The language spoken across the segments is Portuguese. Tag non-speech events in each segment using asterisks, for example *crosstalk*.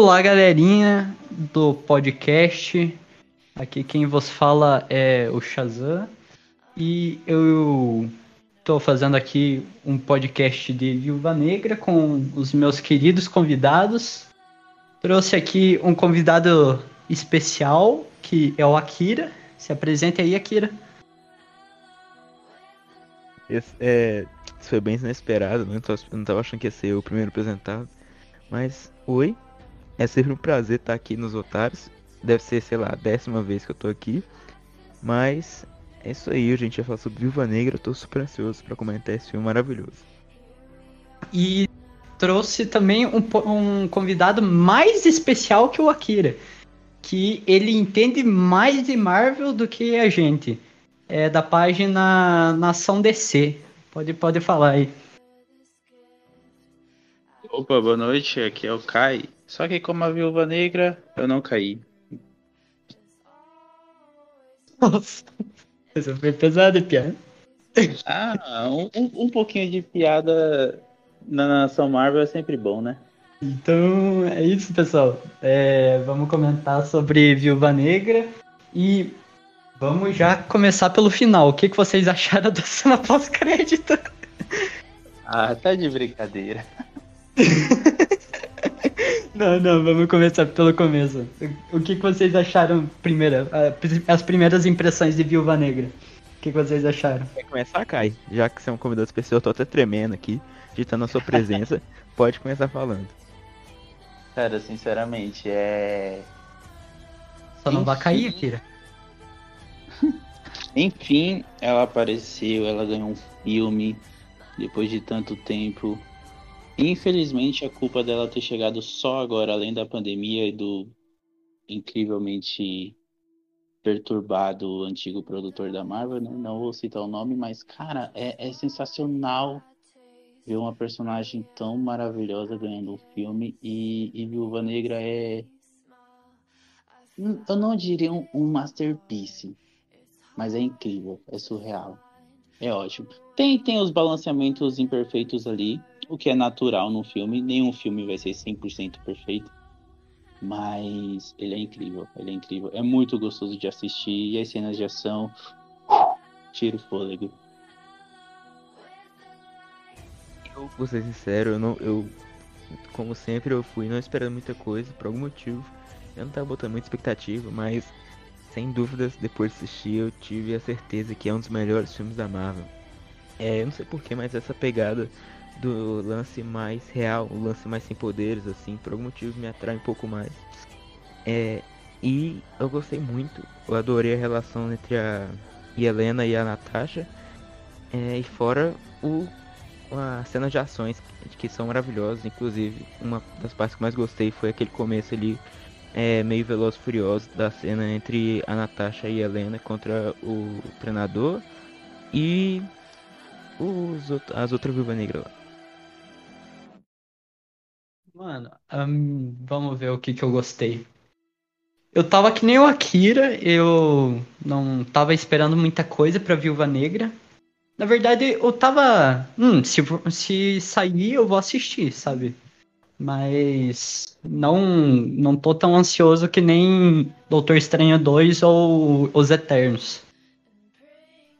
Olá, galerinha do podcast. Aqui quem vos fala é o Shazam. E eu estou fazendo aqui um podcast de Viúva Negra com os meus queridos convidados. Trouxe aqui um convidado especial, que é o Akira. Se apresente aí, Akira. Esse, é, isso foi bem inesperado, né? Eu não tava achando que ia ser o primeiro apresentado. Mas, oi. É sempre um prazer estar aqui nos Otários. Deve ser, sei lá, a décima vez que eu tô aqui. Mas é isso aí, a gente vai falar sobre Viúva Negra. Eu tô super ansioso pra comentar esse filme maravilhoso. E trouxe também um, um convidado mais especial que o Akira. Que ele entende mais de Marvel do que a gente. É da página Nação DC. Pode, pode falar aí. Opa, boa noite, aqui é o Kai. Só que como a viúva negra, eu não caí. Nossa, isso foi pesado, Pia. Ah, um, um- um pouquinho de piada na nação Marvel é sempre bom, né? Então é isso, pessoal. É, vamos comentar sobre Viúva Negra e vamos já começar pelo final. O que, que vocês acharam da cena pós-crédito? Ah, tá de brincadeira. *laughs* Não, não, vamos começar pelo começo. O que, que vocês acharam primeiro? As primeiras impressões de Viúva Negra. O que, que vocês acharam? Quer começar, Kai? Já que você é um convidado especial, eu tô até tremendo aqui, ditando a sua presença. *laughs* Pode começar falando. Cara, sinceramente, é. Só não vai cair, Akira. *laughs* Enfim, ela apareceu, ela ganhou um filme depois de tanto tempo. Infelizmente, a culpa dela ter chegado só agora, além da pandemia e do incrivelmente perturbado antigo produtor da Marvel, né? Não vou citar o nome, mas, cara, é, é sensacional ver uma personagem tão maravilhosa ganhando um filme e, e Viúva Negra é. Eu não diria um, um masterpiece, mas é incrível, é surreal. É ótimo. Tem, tem os balanceamentos imperfeitos ali, o que é natural no filme. Nenhum filme vai ser 100% perfeito. Mas ele é incrível, ele é incrível. É muito gostoso de assistir. E as cenas de ação. Tira o fôlego. Eu vou ser sincero, eu não. Eu, como sempre, eu fui não esperando muita coisa, por algum motivo. Eu não tava botando muita expectativa, mas sem dúvidas, depois de assistir, eu tive a certeza que é um dos melhores filmes da Marvel. É, eu não sei porquê, mas essa pegada do lance mais real, o lance mais sem poderes, assim, por algum motivo me atrai um pouco mais. É, e eu gostei muito, eu adorei a relação entre a Helena e a Natasha. É, e fora o as cenas de ações que são maravilhosas, inclusive uma das partes que mais gostei foi aquele começo ali é, meio veloz e furioso da cena entre a Natasha e a Helena contra o treinador e os, as outras viúvas negras lá. Mano, ahn, vamos ver o que, que eu gostei. Eu tava que nem o Akira, eu não tava esperando muita coisa pra Viúva Negra. Na verdade, eu tava. Hum, se, se sair, eu vou assistir, sabe? Mas não, não tô tão ansioso que nem Doutor Estranho 2 ou Os Eternos.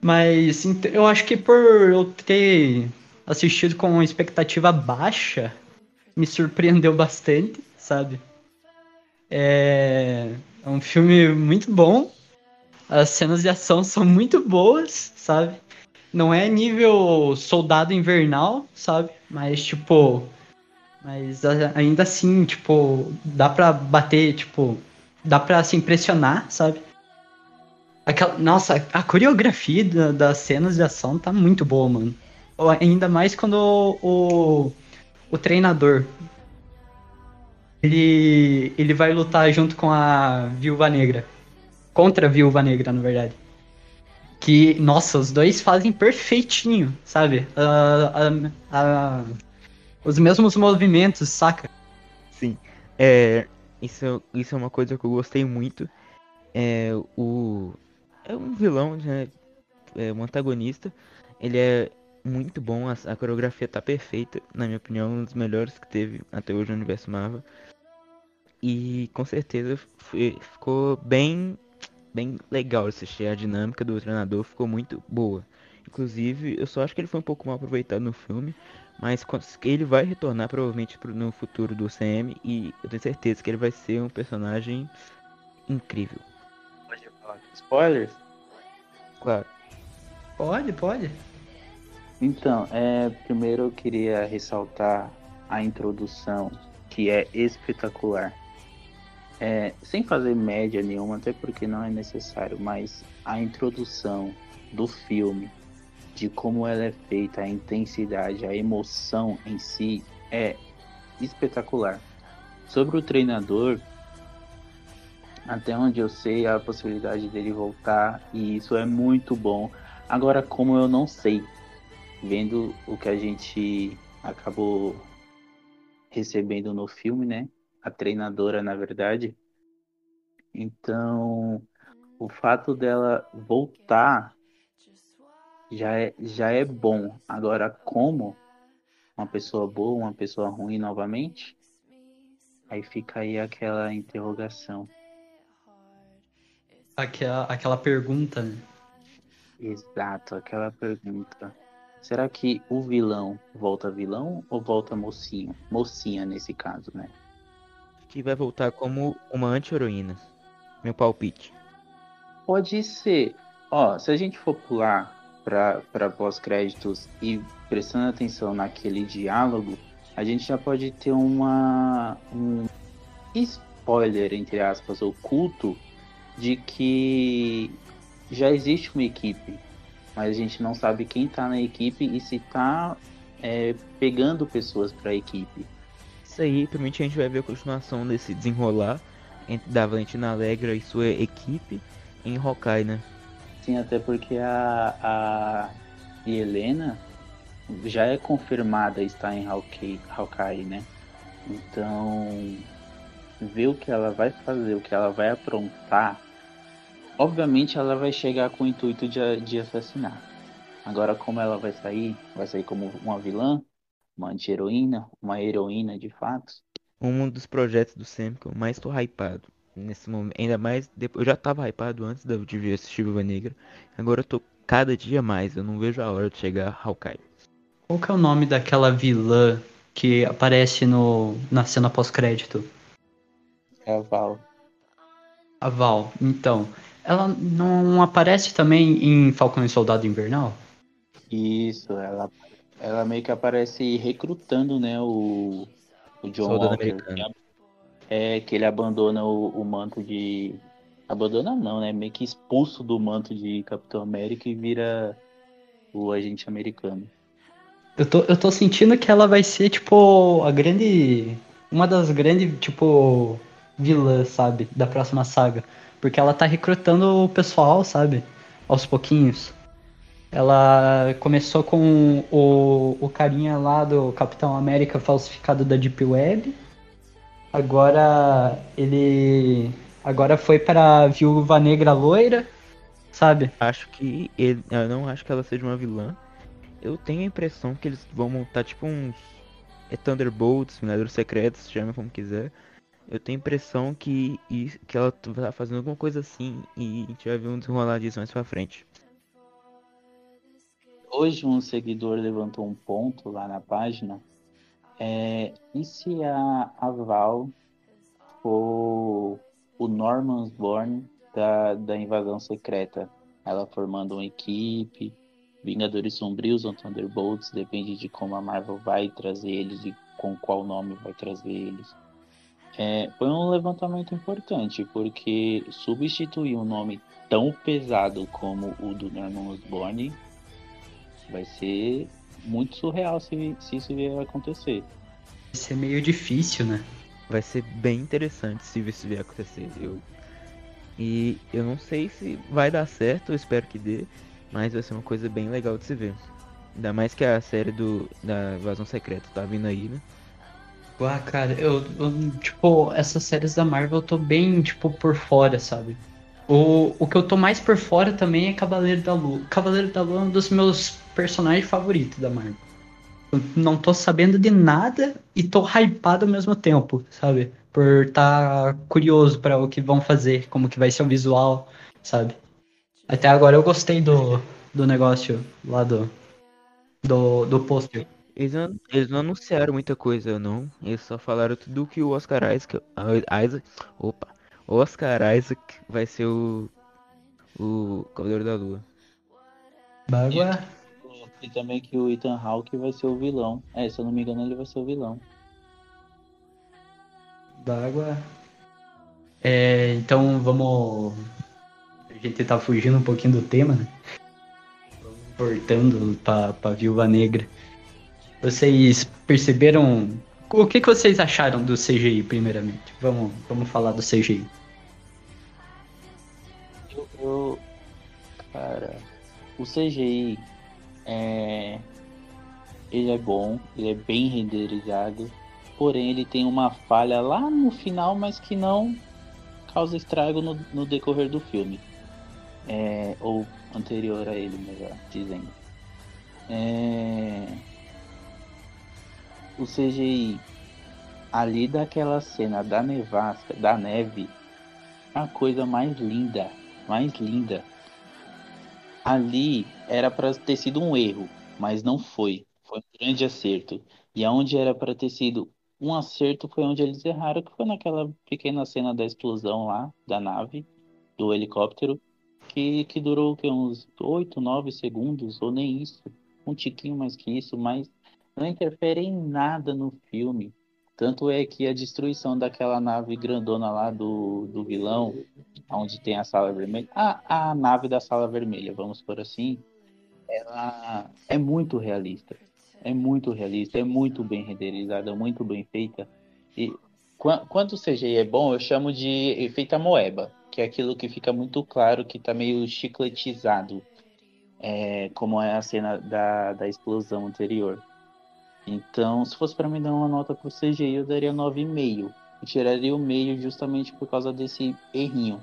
Mas eu acho que por eu ter assistido com expectativa baixa, me surpreendeu bastante, sabe? É, é um filme muito bom. As cenas de ação são muito boas, sabe? Não é nível Soldado Invernal, sabe? Mas tipo, mas ainda assim, tipo, dá pra bater, tipo, dá pra se impressionar, sabe? Aquela, nossa, a coreografia da- das cenas de ação tá muito boa, mano. Ainda mais quando o, o treinador ele, ele vai lutar junto com a Viúva Negra. Contra a Viúva Negra, na verdade. Que, nossa, os dois fazem perfeitinho, sabe? Ah, ah, ah, os mesmos movimentos, saca? Sim, é, isso, isso é uma coisa que eu gostei muito. É o é um vilão, né? é, um antagonista. Ele é muito bom, a, a, coreografia tá perfeita, na minha opinião, um dos melhores que teve até hoje no universo Marvel. E com certeza foi, ficou bem, bem legal assistir. A dinâmica do treinador ficou muito boa. Inclusive, eu só acho que ele foi um pouco mal aproveitado no filme, mas ele vai retornar provavelmente no futuro do CM e eu tenho certeza que ele vai ser um personagem incrível. Pode falar spoilers? Claro. Pode, pode. Então, é, primeiro eu queria ressaltar a introdução, que é espetacular. É, sem fazer média nenhuma, até porque não é necessário, mas a introdução do filme, de como ela é feita, a intensidade, a emoção em si é espetacular. Sobre o treinador, até onde eu sei, a possibilidade dele voltar, e isso é muito bom. Agora, como eu não sei vendo o que a gente acabou recebendo no filme, né? A treinadora, na verdade. Então, o fato dela voltar já é, já é bom. Agora, como uma pessoa boa, uma pessoa ruim novamente? Aí fica aí aquela interrogação. Aquela, aquela pergunta, né? Exato, aquela pergunta. Será que o vilão volta vilão ou volta mocinho? Mocinha nesse caso, né? Que vai voltar como uma anti-heroína. Meu palpite. Pode ser. Ó, se a gente for pular para pós-créditos e prestando atenção naquele diálogo, a gente já pode ter uma um spoiler entre aspas oculto de que já existe uma equipe mas a gente não sabe quem está na equipe e se está é, pegando pessoas para a equipe. Isso aí, provavelmente a gente vai ver a continuação desse desenrolar entre da Valentina Alegra e sua equipe em Hawkeye, né? Sim, até porque a, a Helena já é confirmada estar em Hawkeye, Hawkeye, né? Então, ver o que ela vai fazer, o que ela vai aprontar Obviamente ela vai chegar com o intuito de, de assassinar. Agora, como ela vai sair? Vai sair como uma vilã? Uma anti-heroína? Uma heroína de fato? Um dos projetos do Sam que eu mais tô hypado nesse momento. Ainda mais. Depois, eu já tava hypado antes de ver assistir Viva Negra. Agora eu tô cada dia mais. Eu não vejo a hora de chegar Hawkeye. Qual que é o nome daquela vilã que aparece no, na cena pós-crédito? É a Val. A Val, então. Ela não aparece também em Falcão e Soldado Invernal? Isso, ela, ela meio que aparece recrutando, né, o, o John Soldado Walker. americano. É, que ele abandona o, o manto de. Abandona não, né? Meio que expulso do manto de Capitão América e vira o agente americano. Eu tô, eu tô sentindo que ela vai ser, tipo, a grande. Uma das grandes, tipo, vilãs, sabe? Da próxima saga. Porque ela tá recrutando o pessoal, sabe? Aos pouquinhos. Ela começou com o, o carinha lá do Capitão América falsificado da Deep Web. Agora ele. Agora foi pra Viúva Negra Loira, sabe? Acho que ele. Eu não acho que ela seja uma vilã. Eu tenho a impressão que eles vão montar tipo uns. É Thunderbolts, Vingadores Secretos, chama como quiser. Eu tenho a impressão que, que ela tá fazendo alguma coisa assim e a gente vai ver um desenrolar disso mais pra frente. Hoje um seguidor levantou um ponto lá na página. É, e se a, a Val for o Norman Osborn da, da invasão secreta? Ela formando uma equipe, Vingadores Sombrios ou Thunderbolts, depende de como a Marvel vai trazer eles e com qual nome vai trazer eles. É, foi um levantamento importante, porque substituir um nome tão pesado como o do Norman Osborn vai ser muito surreal se, se isso vier a acontecer. Vai ser meio difícil, né? Vai ser bem interessante se isso vier a acontecer. Eu... E eu não sei se vai dar certo, eu espero que dê, mas vai ser uma coisa bem legal de se ver. Ainda mais que a série do, da Invasão Secreta tá vindo aí, né? Ah, cara, eu, eu, tipo, essas séries da Marvel eu tô bem, tipo, por fora, sabe? O, o que eu tô mais por fora também é Cavaleiro da Lua. Cavaleiro da Lua é um dos meus personagens favoritos da Marvel. Eu não tô sabendo de nada e tô hypado ao mesmo tempo, sabe? Por estar tá curioso para o que vão fazer, como que vai ser o visual, sabe? Até agora eu gostei do, do negócio lá do, do, do pôster. Eles não, eles não anunciaram muita coisa, não. Eles só falaram tudo que o Oscar Isaac, Isaac opa, Oscar Isaac vai ser o, o Cavaleiro da Lua. Bagua. E também que o Ethan Hawke vai ser o vilão. É, se eu não me engano, ele vai ser o vilão. Bagua. É, então vamos. A gente tá fugindo um pouquinho do tema, né? Voltando pra, pra Viúva Negra. Vocês perceberam. O que, que vocês acharam do CGI, primeiramente? Vamos, vamos falar do CGI. Eu, cara, o CGI é, ele é bom, ele é bem renderizado, porém ele tem uma falha lá no final, mas que não causa estrago no, no decorrer do filme, é, ou anterior a ele, melhor dizendo. É, o CGI ali daquela cena da nevasca, da neve, a coisa mais linda, mais linda. Ali era para ter sido um erro, mas não foi. Foi um grande acerto. E aonde era para ter sido um acerto foi onde eles erraram, que foi naquela pequena cena da explosão lá da nave, do helicóptero, que, que durou que, uns 8, 9 segundos, ou nem isso, um tiquinho mais que isso, mas não interfere em nada no filme. Tanto é que a destruição daquela nave grandona lá do, do vilão, onde tem a sala vermelha, a, a nave da sala vermelha, vamos por assim, ela é muito realista. É muito realista, é muito bem renderizada, muito bem feita. E quando o CGI é bom, eu chamo de efeito amoeba, que é aquilo que fica muito claro que está meio chicletizado, é, como é a cena da, da explosão anterior. Então, se fosse para me dar uma nota pro CGI, eu daria 9,5. Eu tiraria o meio justamente por causa desse errinho.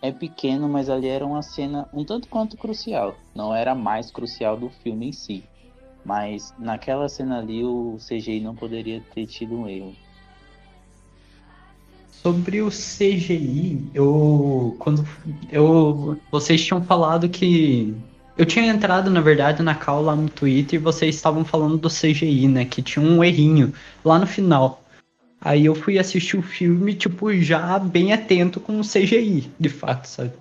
É pequeno, mas ali era uma cena um tanto quanto crucial. Não era mais crucial do filme em si. Mas naquela cena ali o CGI não poderia ter tido um erro. Sobre o CGI, eu quando eu vocês tinham falado que eu tinha entrado, na verdade, na call lá no Twitter e vocês estavam falando do CGI, né? Que tinha um errinho lá no final. Aí eu fui assistir o filme, tipo, já bem atento com o CGI, de fato, sabe?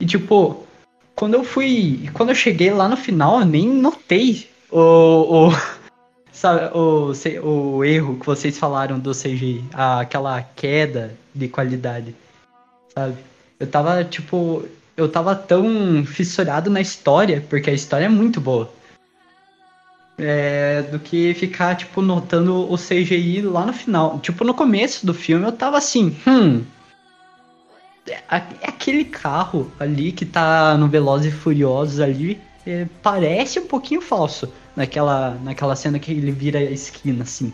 E tipo, quando eu fui. Quando eu cheguei lá no final, eu nem notei o. o *laughs* sabe, o, o erro que vocês falaram do CGI, aquela queda de qualidade, sabe? Eu tava, tipo, eu tava tão fissurado na história, porque a história é muito boa. É, do que ficar, tipo, notando o CGI lá no final. Tipo, no começo do filme eu tava assim, hum. É, aquele carro ali que tá no Velozes e Furiosos ali é, parece um pouquinho falso naquela, naquela cena que ele vira a esquina, assim.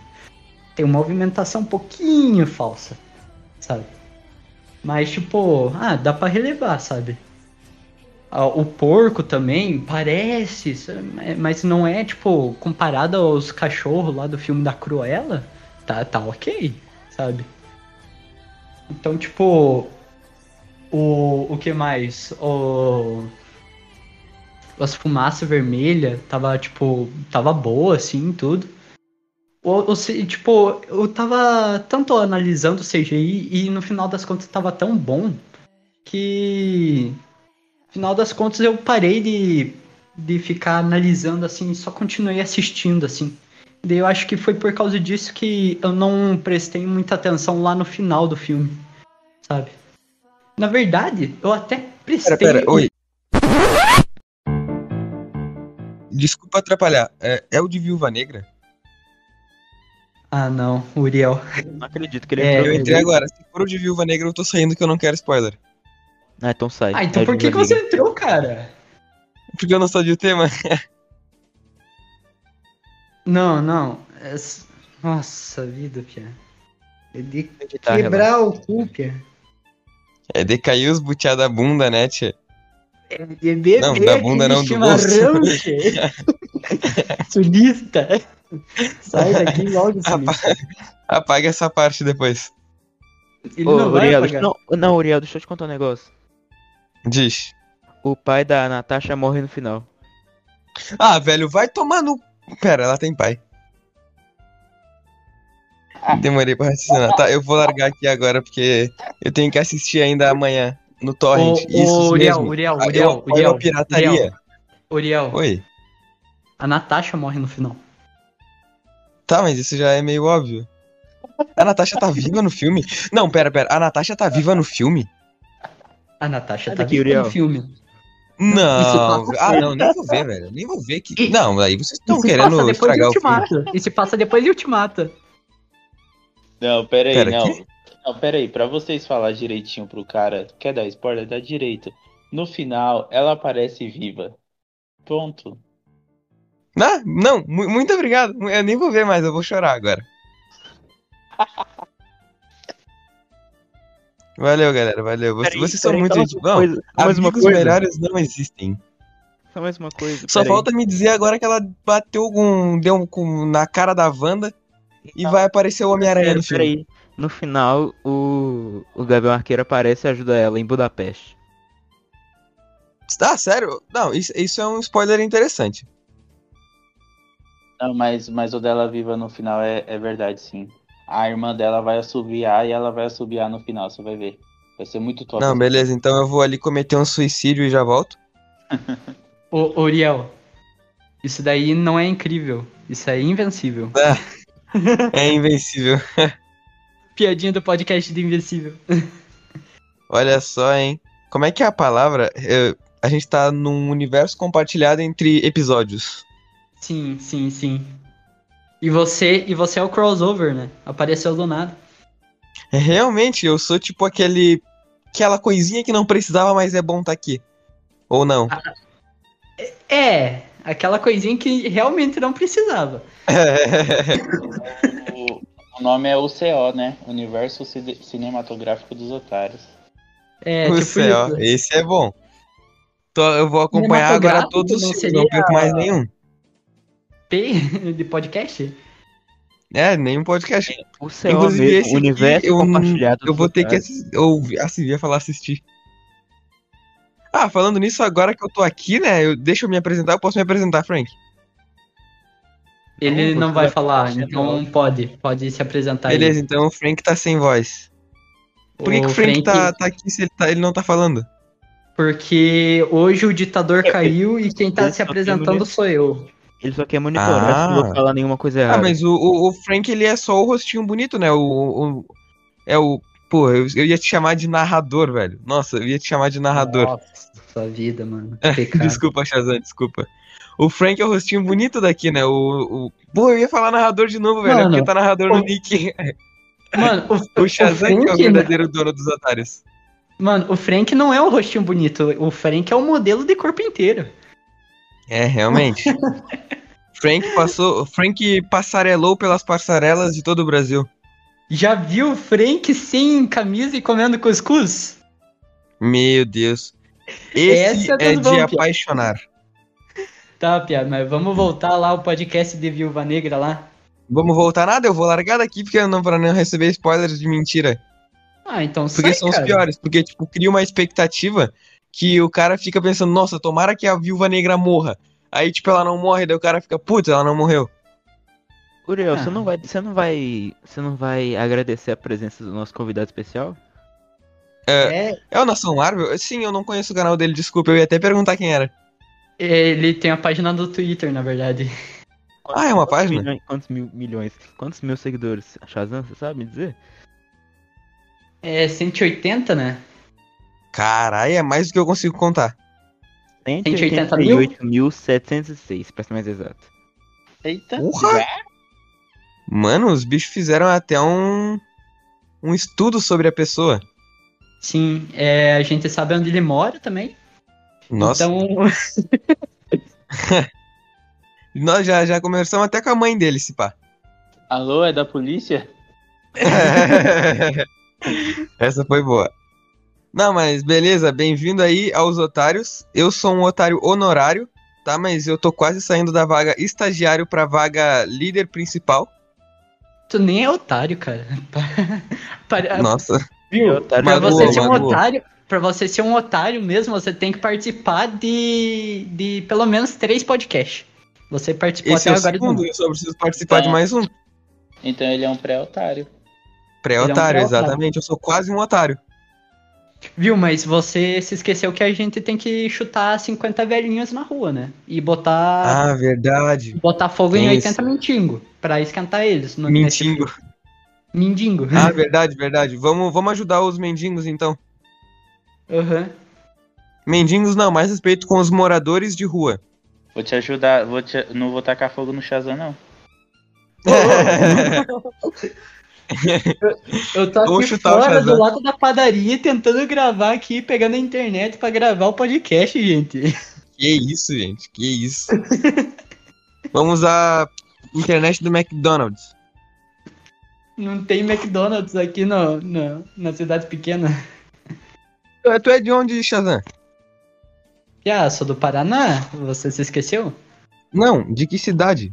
Tem uma movimentação um pouquinho falsa, sabe? Mas, tipo, ah, dá pra relevar, sabe? O porco também parece, mas não é, tipo, comparado aos cachorros lá do filme da Cruella, tá, tá ok, sabe? Então, tipo, o, o que mais? O, as fumaças vermelhas tava, tipo, tava boa, assim, tudo. O, o, tipo, eu tava tanto analisando o CGI e no final das contas tava tão bom que final das contas eu parei de, de ficar analisando assim, só continuei assistindo assim. Daí eu acho que foi por causa disso que eu não prestei muita atenção lá no final do filme, sabe? Na verdade, eu até prestei. Pera, pera, oi. Desculpa atrapalhar. É, é o de Viúva Negra? Ah, não, Uriel. Não acredito que ele É, Eu entrei agora. Se for o de Viúva Negra, eu tô saindo que eu não quero spoiler. Ah, então sai. Ah, então É por que, que você entrou, cara? Porque eu não sabia o tema. Não, não. é Nossa vida, Pia. É de Tá, quebrar o cu, Pia. É de cair os butiá da bunda, né, tia? É de beber Não, da bunda não, do chimarrão, tchê. *laughs* Sulista. Sai daqui logo, sulista. Apaga essa parte depois. Ele Ô, não vai Uriel, apagar. não, não, Uriel, deixa eu te contar um negócio. Diz. O pai da Natasha morre no final. Ah, velho, vai tomar no. Pera, ela tem pai. Demorei pra raciocinar. Tá, eu vou largar aqui agora porque eu tenho que assistir ainda amanhã no Torrent. Ô, Isso ô, Uriel, mesmo. Uriel, Ah, eu Uriel, apoio Uriel, a pirataria. Uriel. Uriel, Oi. a Natasha morre no final. Tá, mas isso já é meio óbvio. A Natasha tá viva no filme? Não, pera, pera. A Natasha tá viva no filme? A Natasha Sai tá viva no filme. Não. passa Ah, não, nem vou ver, velho. Nem vou ver que. E- Não, aí vocês estão querendo estragar o filme. E se passa depois de Ultimato. Não, pera aí, Pera, não. quê? Não, pera aí, pra vocês falar direitinho pro cara, quer dar spoiler? Dá direito. No final, ela aparece viva. Ponto. Ah, não, mu- muito obrigado. Eu nem vou ver mais, eu vou chorar agora. *laughs* Valeu, galera, valeu. Vocês, vocês são muito gente uma coisa, Amigos coisa. melhores não existem. Só mais uma coisa. Só falta me dizer agora que ela bateu com. deu um, com, na cara da Wanda e vai aparecer o Homem-Aranha no filme. Peraí. No final, o, o Gavião Arqueiro aparece e ajuda ela em Budapeste. Ah, sério? Não, isso, isso é um spoiler interessante. Não, mas, mas o dela viva no final é, é verdade, sim. A irmã dela vai assobiar e ela vai assobiar no final, você vai ver. Vai ser muito top. Não, beleza, então eu vou ali cometer um suicídio e já volto. *laughs* Ô, Uriel, isso daí não é incrível. Isso é invencível. É invencível. *laughs* Piadinha do podcast do Invencível. *laughs* Olha só, hein? Como é que é a palavra? Eu- a gente tá num universo compartilhado entre episódios. Sim, sim, sim. E você, e você é o crossover, né? Apareceu do nada. Realmente, eu sou tipo aquele. aquela coisinha que não precisava, mas é bom tá aqui. Ou não? É, aquela coisinha que realmente não precisava. O, o nome é UCO, né? Universo Cine- Cinematográfico dos Otários. É, o tipo isso. esse é bom. Tô- eu vou acompanhar agora todos os não filmes, não seria- perco mais nenhum. P *laughs* de podcast? É, nenhum podcast. O céu Inclusive, mesmo, esse o universo aqui, eu, compartilhado. eu vou ter que otários. assistir. Ouvir. Assim, ia falar assistir. Ah, falando nisso, agora que eu tô aqui, né? Eu, deixa eu me apresentar, eu posso me apresentar, Frank. Ele Não, não vai falar, então pode, pode se apresentar aí. Beleza, então o Frank tá sem voz. Por que, que o Frank, Tá, tá aqui se ele, tá- ele não tá falando? Porque hoje o ditador caiu e quem tá se apresentando sou eu. Ele só quer monitorar se Ah. não vou falar nenhuma coisa errada. Ah, mas o, o, o Frank, ele é só o rostinho bonito, né? O, o- é o... Pô, eu, eu ia te chamar de narrador, velho. Nossa, eu ia te chamar de narrador. Nossa vida, mano. *laughs* Desculpa, Shazam, desculpa. O Frank é o rostinho bonito daqui, né? O, o... Pô, eu ia falar narrador de novo, velho. é Mano, porque tá narrador no o- nick. *laughs* Mano, o, O Shazam que é o Frank, verdadeiro dono dos otários. mano, o Frank não é o rostinho bonito. O Frank é o modelo de corpo inteiro. É, realmente. *laughs* Frank passou. Frank passarelou pelas passarelas de todo o Brasil. Já viu o Frank sem camisa e comendo cuscuz? Meu Deus. Esse é é de apaixonar. Tá, Pia, mas vamos voltar lá ao podcast de Viúva Negra lá. Vamos voltar nada, eu vou largar daqui porque eu não para não receber spoilers de mentira. Ah, então Porque sai, são os cara. piores, porque tipo cria uma expectativa que o cara fica pensando, nossa, tomara que a viúva negra morra. Aí tipo ela não morre, daí o cara fica, putz, ela não morreu. Uriel, Ah. você não vai. Você não vai. Você não vai agradecer a presença do nosso convidado especial? É, É o Nação Marvel? Sim, eu não conheço o canal dele, desculpa, eu ia até perguntar quem era. ele tem a página do Twitter, na verdade. Ah, é uma Quantos página? milhões- quantos mil milhões? Quantos mil seguidores? Shazam, você sabe me dizer? É 180, né? Caralho, é mais do que eu consigo contar. 180 mil? 188.706, pra ser mais exato. Eita. Porra! Mano, os bichos fizeram até um um estudo sobre a pessoa. Sim, é, a gente sabe onde ele mora também. Nossa, Então, *laughs* nós já, já conversamos até com a mãe dele, se pá. Alô, é da polícia? *laughs* Essa foi boa. Não, mas beleza, bem-vindo aí aos otários. Eu sou um otário honorário, tá? Mas eu tô quase saindo da vaga estagiário pra vaga líder principal. Tu nem é otário, cara. *laughs* Para- Nossa. Viu? otário Pra magoou, você ser um magoou. otário, para você ser um otário mesmo, você tem que participar de, de pelo menos três podcasts. Você participou Esse é até o agora de segundo, um. eu só preciso participar de Então- mais um. Então ele é um pré-otário. Pré-otário, pré-otário. exatamente. Eu sou quase um otário. Viu, mas você se esqueceu que a gente tem que chutar 50 velhinhos na rua, né? E botar, Ah, verdade. botar fogo em tem 80 mendigo pra esquentar eles. no- Mendigo. nesse- Mendigo. Ah, verdade, verdade. Vamos, vamos ajudar os mendigos então. Aham. Mendigos não, mais respeito com os moradores de rua. Vou te ajudar, vou te- não vou tacar fogo no Shazam, não. *laughs* Eu tô Vamos aqui fora do lado da padaria tentando gravar aqui, pegando a internet pra gravar o podcast, gente. Que isso, gente, que isso. Vamos à internet do McDonald's. Não tem McDonald's aqui no, no- na cidade pequena. Tu é- Tu é de onde, Shazam? Ah, sou do Paraná? Você se esqueceu? Não, de que cidade?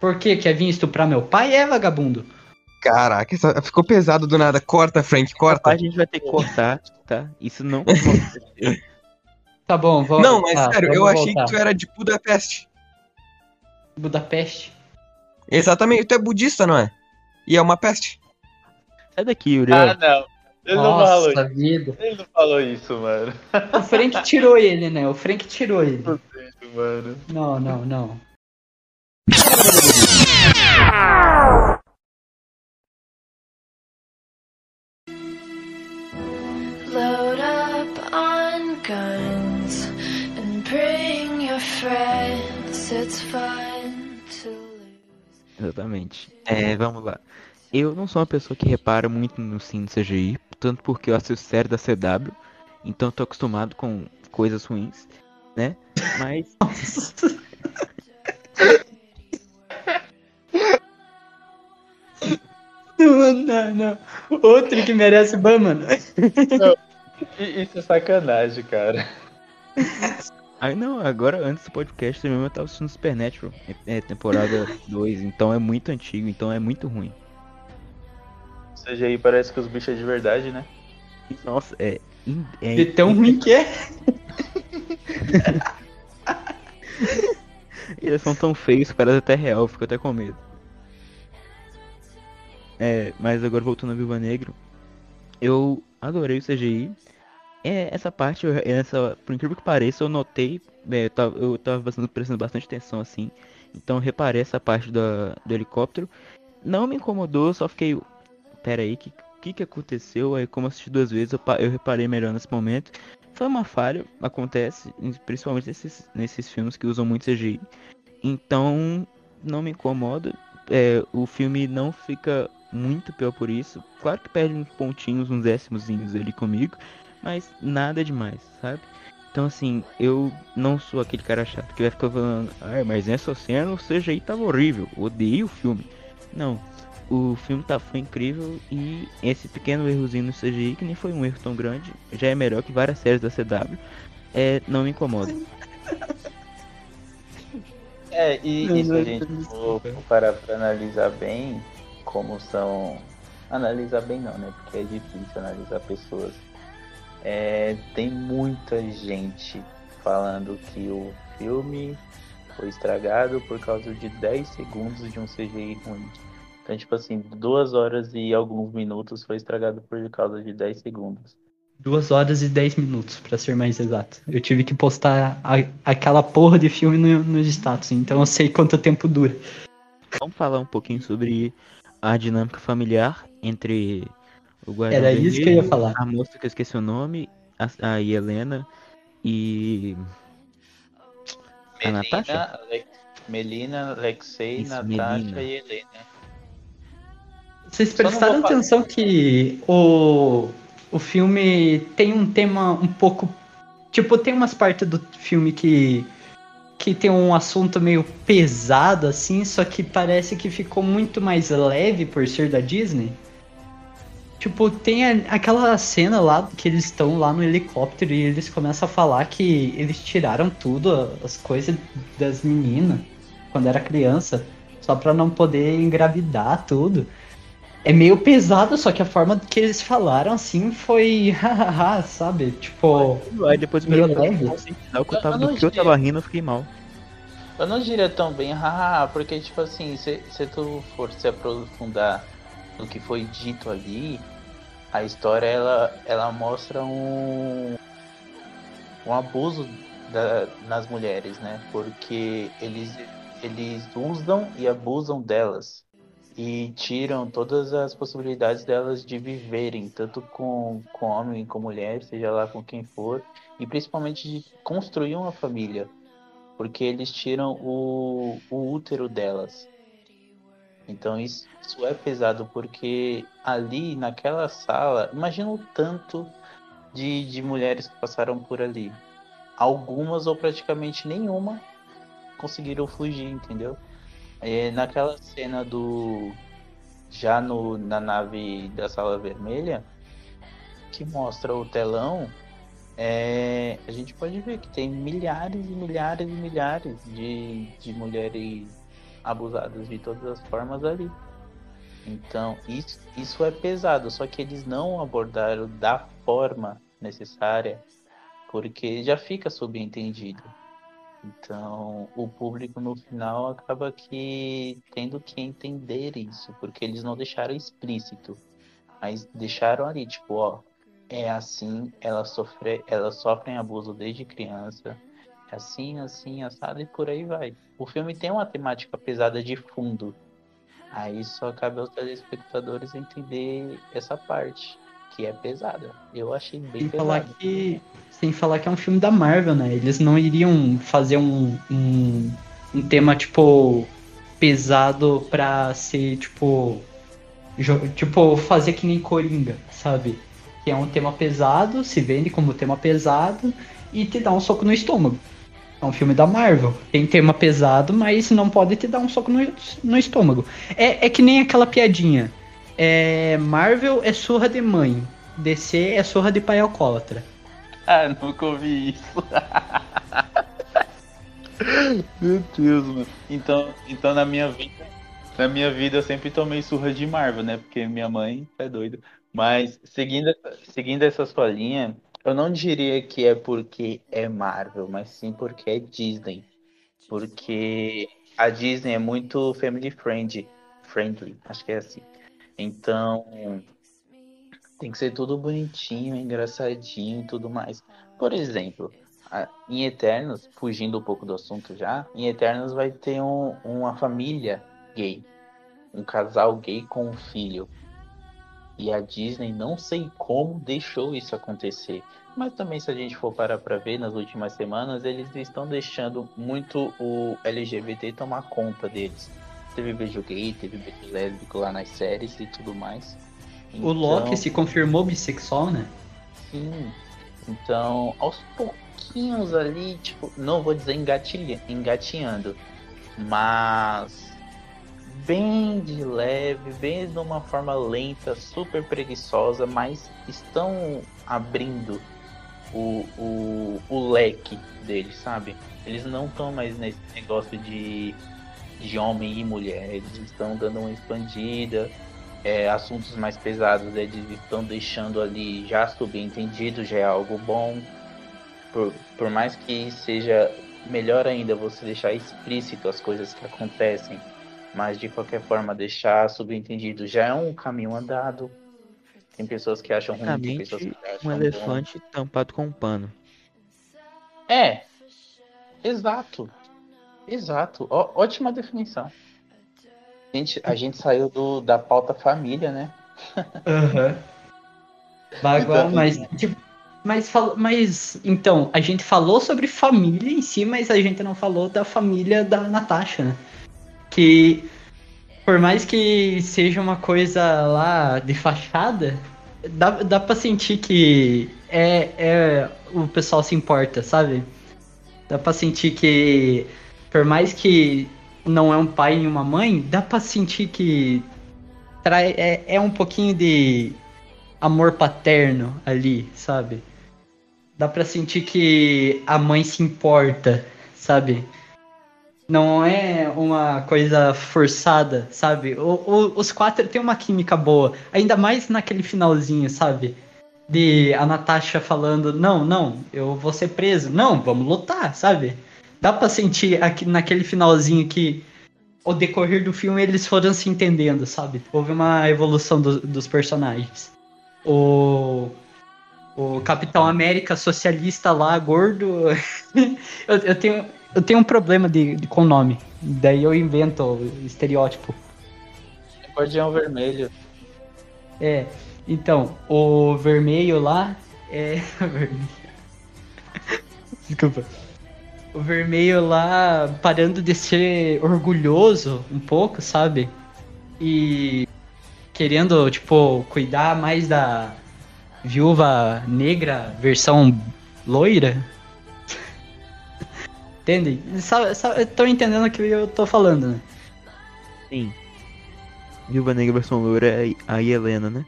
Por quê? Quer vir estuprar meu pai? É, vagabundo. Caraca, essa- ficou pesado do nada. Corta, Frank, corta. a gente vai ter que cortar, tá? Isso não. *laughs* Tá bom, vamos. Não, mas tá, sério, eu achei voltar. que tu era de Budapeste. Budapeste. Exatamente, tu é budista, não é? E é uma peste. Sai daqui, Uriel. Ah, não. Ele não falou Nossa isso. vida. Ele não falou isso, mano. O Frank tirou ele, né? O Frank tirou ele. Não, não, não. *laughs* Load up on guns and bring your friends. It's fun to lose. Exatamente. É, vamos lá. Eu não sou uma pessoa que repara muito no cine CGI, tanto porque eu assisto série da CW, então eu tô acostumado com coisas ruins, né? Mas *laughs* Não, *laughs* não, não. Outro que merece ban, mano. I- Isso é sacanagem, cara. *laughs* Aí não, agora antes do podcast mesmo eu tava assistindo Supernatural, é, é temporada *laughs* 2, então é muito antigo, então é muito ruim. Ou seja, aí parece que os bichos é de verdade, né? Nossa, é. é De tão ruim que é. *laughs* Eles são tão feios, parece até real, eu fico até com medo. É, mas agora voltando a Viúva Negro, eu adorei o CGI. É, essa parte, essa, por incrível que pareça, eu notei, é, eu tava, eu tava prestando bastante atenção assim, então reparei essa parte da, do helicóptero. Não me incomodou, só fiquei, pera aí, que que que aconteceu? Aí como assisti duas vezes, eu, eu reparei melhor nesse momento. Foi uma falha, acontece, principalmente nesses, nesses filmes que usam muito CGI. Então, não me incomoda. É, o filme não fica muito pior por isso. Claro que perde uns pontinhos, uns décimozinhos ali comigo, mas nada demais, sabe? Então, assim, eu não sou aquele cara chato que vai ficar falando, ai, mas nessa cena o CGI tava horrível, odeio o filme. Não, o filme tá, foi incrível e esse pequeno errozinho no CGI, que nem foi um erro tão grande, já é melhor que várias séries da CW, é, não me incomoda. É, e, Não, e se não, a gente for, for parar pra analisar bem como são. Analisar bem não, né? Porque é difícil analisar pessoas. É, tem muita gente falando que o filme foi estragado por causa de 10 segundos de um CGI ruim. Então, tipo assim, duas horas e alguns minutos foi estragado por causa de 10 segundos. Duas horas e 10 minutos, pra ser mais exato. Eu tive que postar a- aquela porra de filme no- nos status, então eu sei quanto tempo dura. Vamos falar um pouquinho sobre a dinâmica familiar entre Era isso que eu ia Vermelho, falar. a moça que eu esqueci o nome, a, a Helena e A Natasha? Ale- Melina, Alexei, Isso, Natasha Melina. e Helena. Vocês prestaram falar. atenção que o, o filme tem um tema um pouco. Tipo, tem umas partes do filme que. que tem um assunto meio pesado, assim, só que parece que ficou muito mais leve por ser da Disney. Tipo, tem a- aquela cena lá que eles estão lá no helicóptero e eles começam a falar que eles tiraram tudo, as coisas das meninas, quando era criança, só pra não poder engravidar tudo. É meio pesado, só que a forma que eles falaram assim foi. *laughs* hahaha, sabe? Tipo. Aí depois eu Meio me leve. que eu tava, eu do não que eu tava rindo, eu fiquei mal. Eu não diria tão bem, haha, porque, tipo assim, se, se tu for se aprofundar no que foi dito ali, a história, ela, ela mostra um, um abuso da- nas mulheres, né? Porque eles, eles usam e abusam delas. E tiram todas as possibilidades delas de viverem, tanto com, com homem, com mulher, seja lá com quem for, e principalmente de construir uma família porque eles tiram o, o útero delas. Então isso, isso é pesado porque ali naquela sala, imagina o tanto de, de mulheres que passaram por ali. Algumas ou praticamente nenhuma conseguiram fugir, entendeu? É, naquela cena do. Já no, na nave da sala vermelha, que mostra o telão, é, a gente pode ver que tem milhares e milhares e milhares de, de mulheres abusadas de todas as formas ali. Então, isso, isso é pesado, só que eles não abordaram da forma necessária, porque já fica subentendido. Então, o público no final acaba que tendo que entender isso, porque eles não deixaram explícito, mas deixaram ali, tipo, ó, é assim, elas, elas sofrem abuso desde criança, assim, assim, assado e por aí vai. O filme tem uma temática pesada de fundo, aí só cabe aos telespectadores entender essa parte, que é pesada. Eu achei bem Sem falar que. Sem falar que é um filme da Marvel, né? Eles não iriam fazer um, um, um tema, tipo, pesado pra ser, tipo. Tipo, fazer que nem Coringa, sabe? Que é um tema pesado, se vende como tema pesado e te dá um soco no estômago. É um filme da Marvel. Tem tema pesado, mas não pode te dar um soco no, no estômago. É, é que nem aquela piadinha. É, Marvel é surra de mãe. DC é surra de pai alcoólatra. Ah, nunca ouvi isso. *laughs* Meu Deus, mano. Então, então na minha vida, na minha vida eu sempre tomei surra de Marvel, né? Porque minha mãe é doida. Mas seguindo, seguindo essa sua linha, eu não diria que é porque é Marvel, mas sim porque é Disney. Porque a Disney é muito family friendly, friendly, acho que é assim. Então, tem que ser tudo bonitinho, engraçadinho e tudo mais. Por exemplo, em Eternos, fugindo um pouco do assunto já, em Eternos vai ter um- uma família gay. Um casal gay com um filho. E a Disney, não sei como, deixou isso acontecer. Mas também, se a gente for parar pra ver, nas últimas semanas, eles estão deixando muito o LGBT tomar conta deles. Teve beijo gay, teve beijo lésbico lá nas séries e tudo mais. O Loki Então- se confirmou bissexual, né? Sim. Então, aos pouquinhos ali, tipo, não vou dizer engatilha, engatinhando, mas bem de leve, bem de uma forma lenta, super preguiçosa, mas estão abrindo o, o, o leque deles, sabe? Eles não estão mais nesse negócio de, de homem e mulher, eles estão dando uma expandida, é, assuntos mais pesados eles estão deixando ali já subentendido, já é algo bom. Por, por mais que seja melhor ainda você deixar explícito as coisas que acontecem, mas de qualquer forma deixar subentendido já é um caminho andado. Tem pessoas que acham ruim, tem pessoas que acham um bom. elefante tampado com um pano. É, exato. Exato. Ó- ótima definição. Gente, a gente saiu do, da pauta família, né? *laughs* Aham. Bagua, Então, mas, tipo, mas, mas, então, a gente falou sobre família em si, mas a gente não falou da família da Natasha, né? Que, por mais que seja uma coisa lá de fachada, dá, dá pra sentir que é, é, o pessoal se importa, sabe? Dá pra sentir que, por mais que não é um pai e uma mãe, dá pra sentir que trai, é, é um pouquinho de amor paterno ali, sabe? Dá pra sentir que a mãe se importa, sabe? Não é uma coisa forçada, sabe? O, o, os quatro têm uma química boa. Ainda mais naquele finalzinho, sabe? De a Natasha falando, não, não, eu vou ser preso. Não, vamos lutar, sabe? Dá pra sentir aqui, naquele finalzinho que ao decorrer do filme eles foram se entendendo, sabe? Houve uma evolução do, dos personagens. O, o Capitão América socialista lá, gordo. *laughs* eu, eu, tenho, eu tenho um problema de, de, com nome. Daí eu invento o estereótipo. Guardião Vermelho. É, então, o vermelho lá é. *laughs* Desculpa o vermelho lá parando de ser orgulhoso um pouco, sabe? E querendo, tipo, cuidar mais da viúva negra versão loira. Entende? Estão entendendo o que eu tô falando, né? Sim. Viúva negra versão loira é a Helena, né?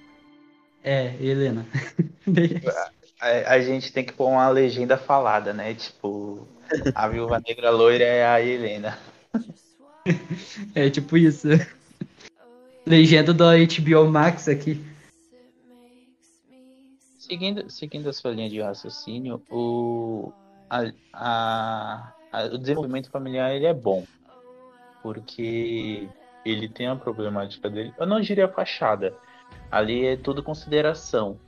É, Helena. *laughs* a, a gente tem que pôr uma legenda falada, né? Tipo, a viúva negra loira é a Helena. *laughs* É tipo isso. Legenda do HBO Max aqui. Seguindo, seguindo a sua linha de raciocínio, o, a, a, a, o desenvolvimento familiar ele é bom. Porque ele tem a problemática dele. Eu não diria fachada. Ali é tudo consideração.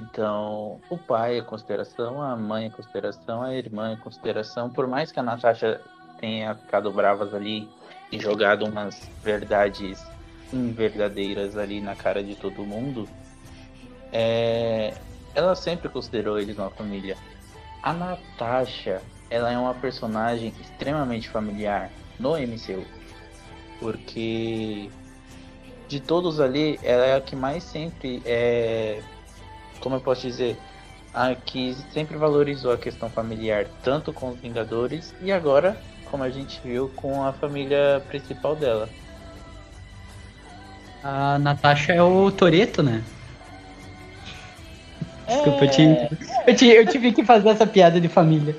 Então, o pai é consideração, a mãe é consideração, a irmã é consideração. Por mais que a Natasha tenha ficado bravas ali e jogado umas verdades inverdadeiras ali na cara de todo mundo, é... ela sempre considerou eles uma família. A Natasha, ela é uma personagem extremamente familiar no MCU, porque de todos ali, ela é a que mais sempre é como eu posso dizer, a que sempre valorizou a questão familiar, tanto com os Vingadores e agora, como a gente viu, com a família principal dela. A Natasha é o Toreto, né? Desculpa, é... eu, tive, eu, eu tive que fazer essa piada de família.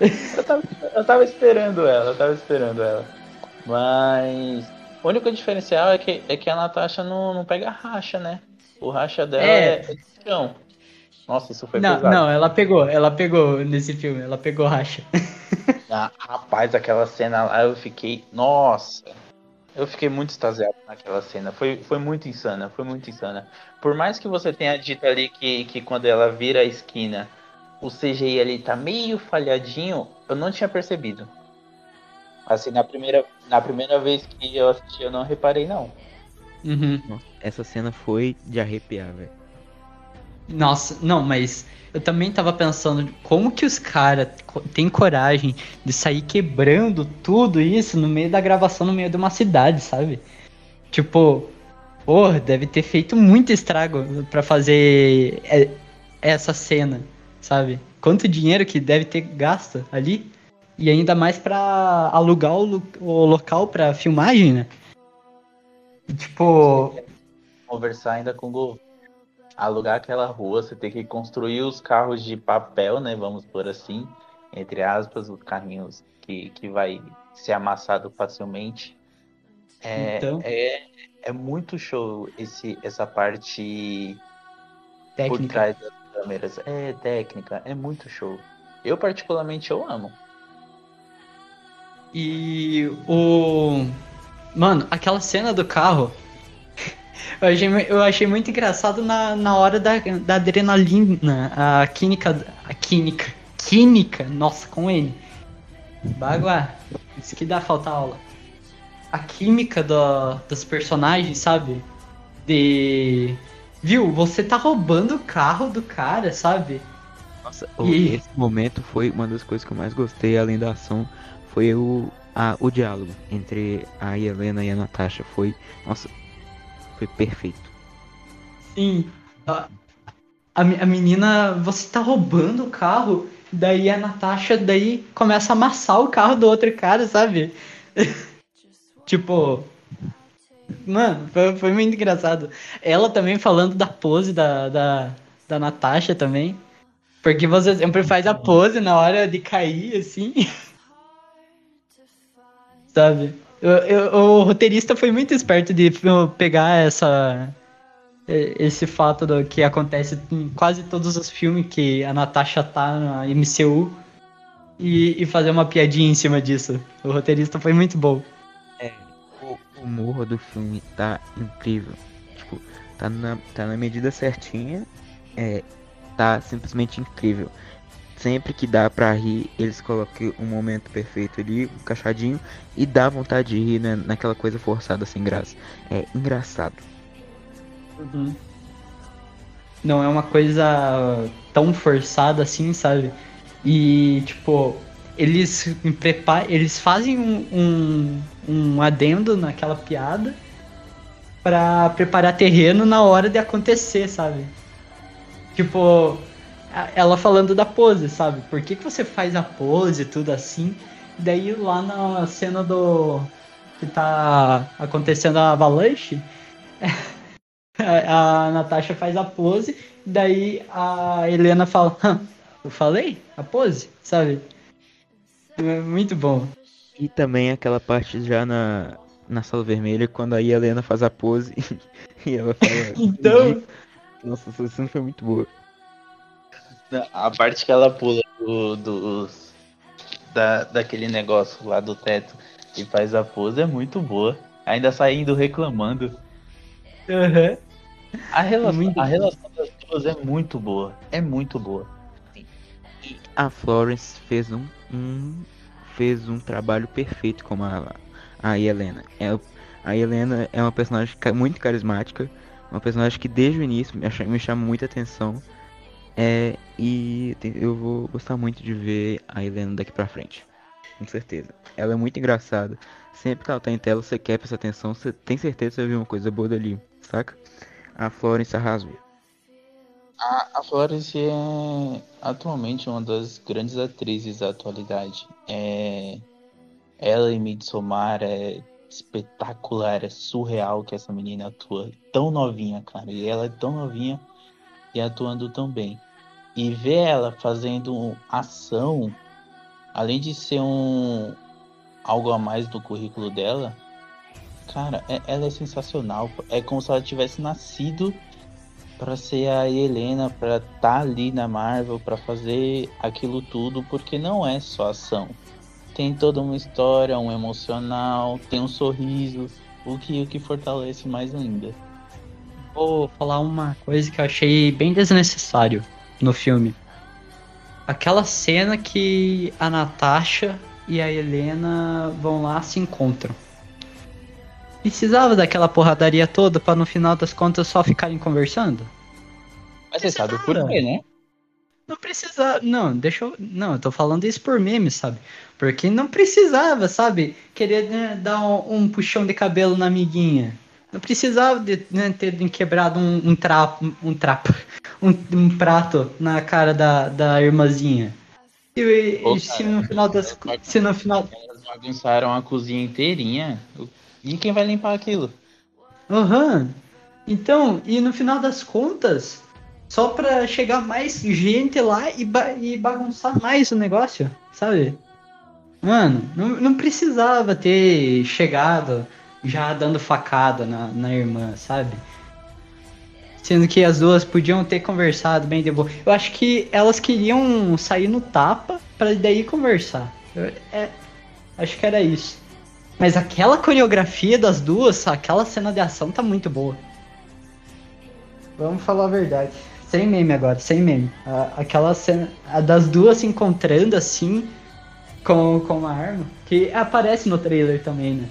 Eu tava, eu tava esperando ela, eu tava esperando ela. Mas o único diferencial é que, é que a Natasha não, não pega racha, né? O racha dela é, é chão. Nossa, isso foi não, pesado. Não, ela pegou, ela pegou nesse filme, ela pegou racha. Ah, rapaz, aquela cena lá eu fiquei. Nossa! Eu fiquei muito extasiado naquela cena. Foi, foi muito insana, foi muito insana. Por mais que você tenha dito ali que, que quando ela vira a esquina, o CGI ali tá meio falhadinho, eu não tinha percebido. Assim, na primeira, na primeira vez que eu assisti, eu não reparei, não. Uhum. Essa cena foi de arrepiar, velho. Nossa, não, mas eu também tava pensando como que os caras têm coragem de sair quebrando tudo isso no meio da gravação, no meio de uma cidade, sabe? Tipo, porra, deve ter feito muito estrago para fazer essa cena, sabe? Quanto dinheiro que deve ter gasto ali e ainda mais para alugar o, o local para filmagem, né? Tipo, conversar ainda com o alugar aquela rua, você tem que construir os carros de papel, né? Vamos por assim, entre aspas, os carrinhos que, que vai ser amassado facilmente. É, então... é, é muito show esse, essa parte técnica. por trás das câmeras. É técnica, é muito show. Eu particularmente eu amo. E o. Mano, aquela cena do carro eu achei, eu achei muito engraçado na, na hora da, da adrenalina, a química. A química. Química, nossa, com N. Bagua, isso que dá falta aula. A química do, dos personagens, sabe? De. Viu, você tá roubando o carro do cara, sabe? Nossa, e... esse momento foi uma das coisas que eu mais gostei, além da ação, foi o, a, o diálogo entre a Helena e a Natasha. Foi, nossa, foi perfeito. Sim. A, a, menina, você tá roubando o carro, daí a Natasha daí começa a amassar o carro do outro cara, sabe? *laughs* tipo, Mano, foi, foi muito engraçado. Ela também falando da pose da, da, da Natasha também. Porque você sempre faz a pose na hora de cair, assim. *laughs* Sabe? Eu- o roteirista foi muito esperto de pegar essa. Esse fato do que acontece em quase todos os filmes que a Natasha tá na MCU e, e fazer uma piadinha em cima disso. O roteirista foi muito bom. O humor do filme tá incrível. Tipo, tá na, tá na medida certinha. É, tá simplesmente incrível. Sempre que dá pra rir, eles colocam um momento perfeito ali, encaixadinho, e dá vontade de rir né, naquela coisa forçada sem graça. É engraçado. Não é uma coisa tão forçada assim, sabe? E, tipo, eles preparam, eles fazem um, um, um adendo naquela piada pra preparar terreno na hora de acontecer, sabe? Tipo, ela falando da pose, sabe? Por que, que você faz a pose e tudo assim? Daí lá na cena do. que tá acontecendo a avalanche, *laughs* a, a Natasha faz a pose, daí a Helena fala, "Hã, eu falei? A pose? Sabe? É muito bom. E também aquela parte já na, na sala vermelha, quando a Helena faz a pose *laughs* e ela fala. *laughs* Então, Nossa, essa cena foi muito boa. A parte que ela pula do, dos- da, daquele negócio lá do teto e faz a pose é muito boa. Ainda saindo reclamando. aham. A relação, a relação das duas é muito boa. É muito boa. E a Florence fez um, um- fez um trabalho perfeito como a, a Helena. É, a Helena é uma personagem muito carismática, uma personagem que desde o início me, me chama muita atenção. É, e eu vou gostar muito de ver a Helena daqui pra frente. Com certeza. Ela é muito engraçada. Sempre que ela tá em tela, você quer prestar atenção, você tem certeza que vai ver uma coisa boa dali, saca? A Florence arrasou. A, a Florence é atualmente uma das grandes atrizes da atualidade. É, ela em Midsommar é espetacular, é surreal que essa menina atua. Tão novinha, cara. E ela é tão novinha e atuando tão bem. E ver ela fazendo ação, além de ser um algo a mais do currículo dela, cara, é- ela é sensacional. É como se ela tivesse nascido Pra ser a Helena, pra estar ali na Marvel, pra fazer aquilo tudo, porque não é só ação. Tem toda uma história, um emocional, tem um sorriso, o que, o que fortalece mais ainda. Vou falar uma coisa que eu achei bem desnecessário no filme. Aquela cena que a Natasha e a Helena vão lá se encontram. Precisava daquela porradaria toda pra no final das contas só ficarem conversando? Mas você sabe por quê, né? Não precisava. Não, deixa eu. Não, eu tô falando isso por meme, sabe? Porque não precisava, sabe? Querer né, dar um, um puxão de cabelo na amiguinha. Não precisava de né, ter quebrado um, um trapo, um trapo, um, um prato na cara da, da irmãzinha. E, Pô, se cara, no final das. Se no final. Elas bagunçaram a cozinha inteirinha. E quem vai limpar aquilo? Aham. Então, e no final das contas, só pra chegar mais gente lá e, ba- e bagunçar mais o negócio, sabe? Mano, não, não precisava ter chegado já dando facada na, na irmã, sabe? Sendo que as duas podiam ter conversado bem de boa. Eu acho que elas queriam sair no tapa pra daí conversar. Eu- é, acho que era isso. Mas aquela coreografia das duas, aquela cena de ação tá muito boa. Vamos falar a verdade. Sem meme agora, sem meme. A- aquela cena a das duas se encontrando assim, com, com uma arma, que aparece no trailer também, né?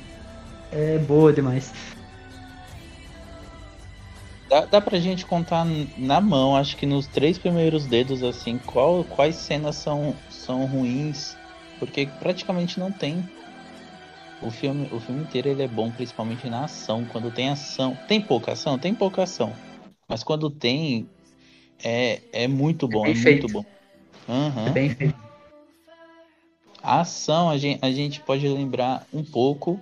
É boa demais. Dá, dá pra gente contar na mão, acho que nos três primeiros dedos, assim, qual, quais cenas são, são ruins, porque praticamente não tem. O filme, o filme inteiro ele é bom, principalmente na ação. Quando tem ação. Tem pouca ação? Tem pouca ação. Mas quando tem, é, é muito bom, é, bem muito feito. bom. Aham. É bem feito. A ação, a gente, a gente pode lembrar um pouco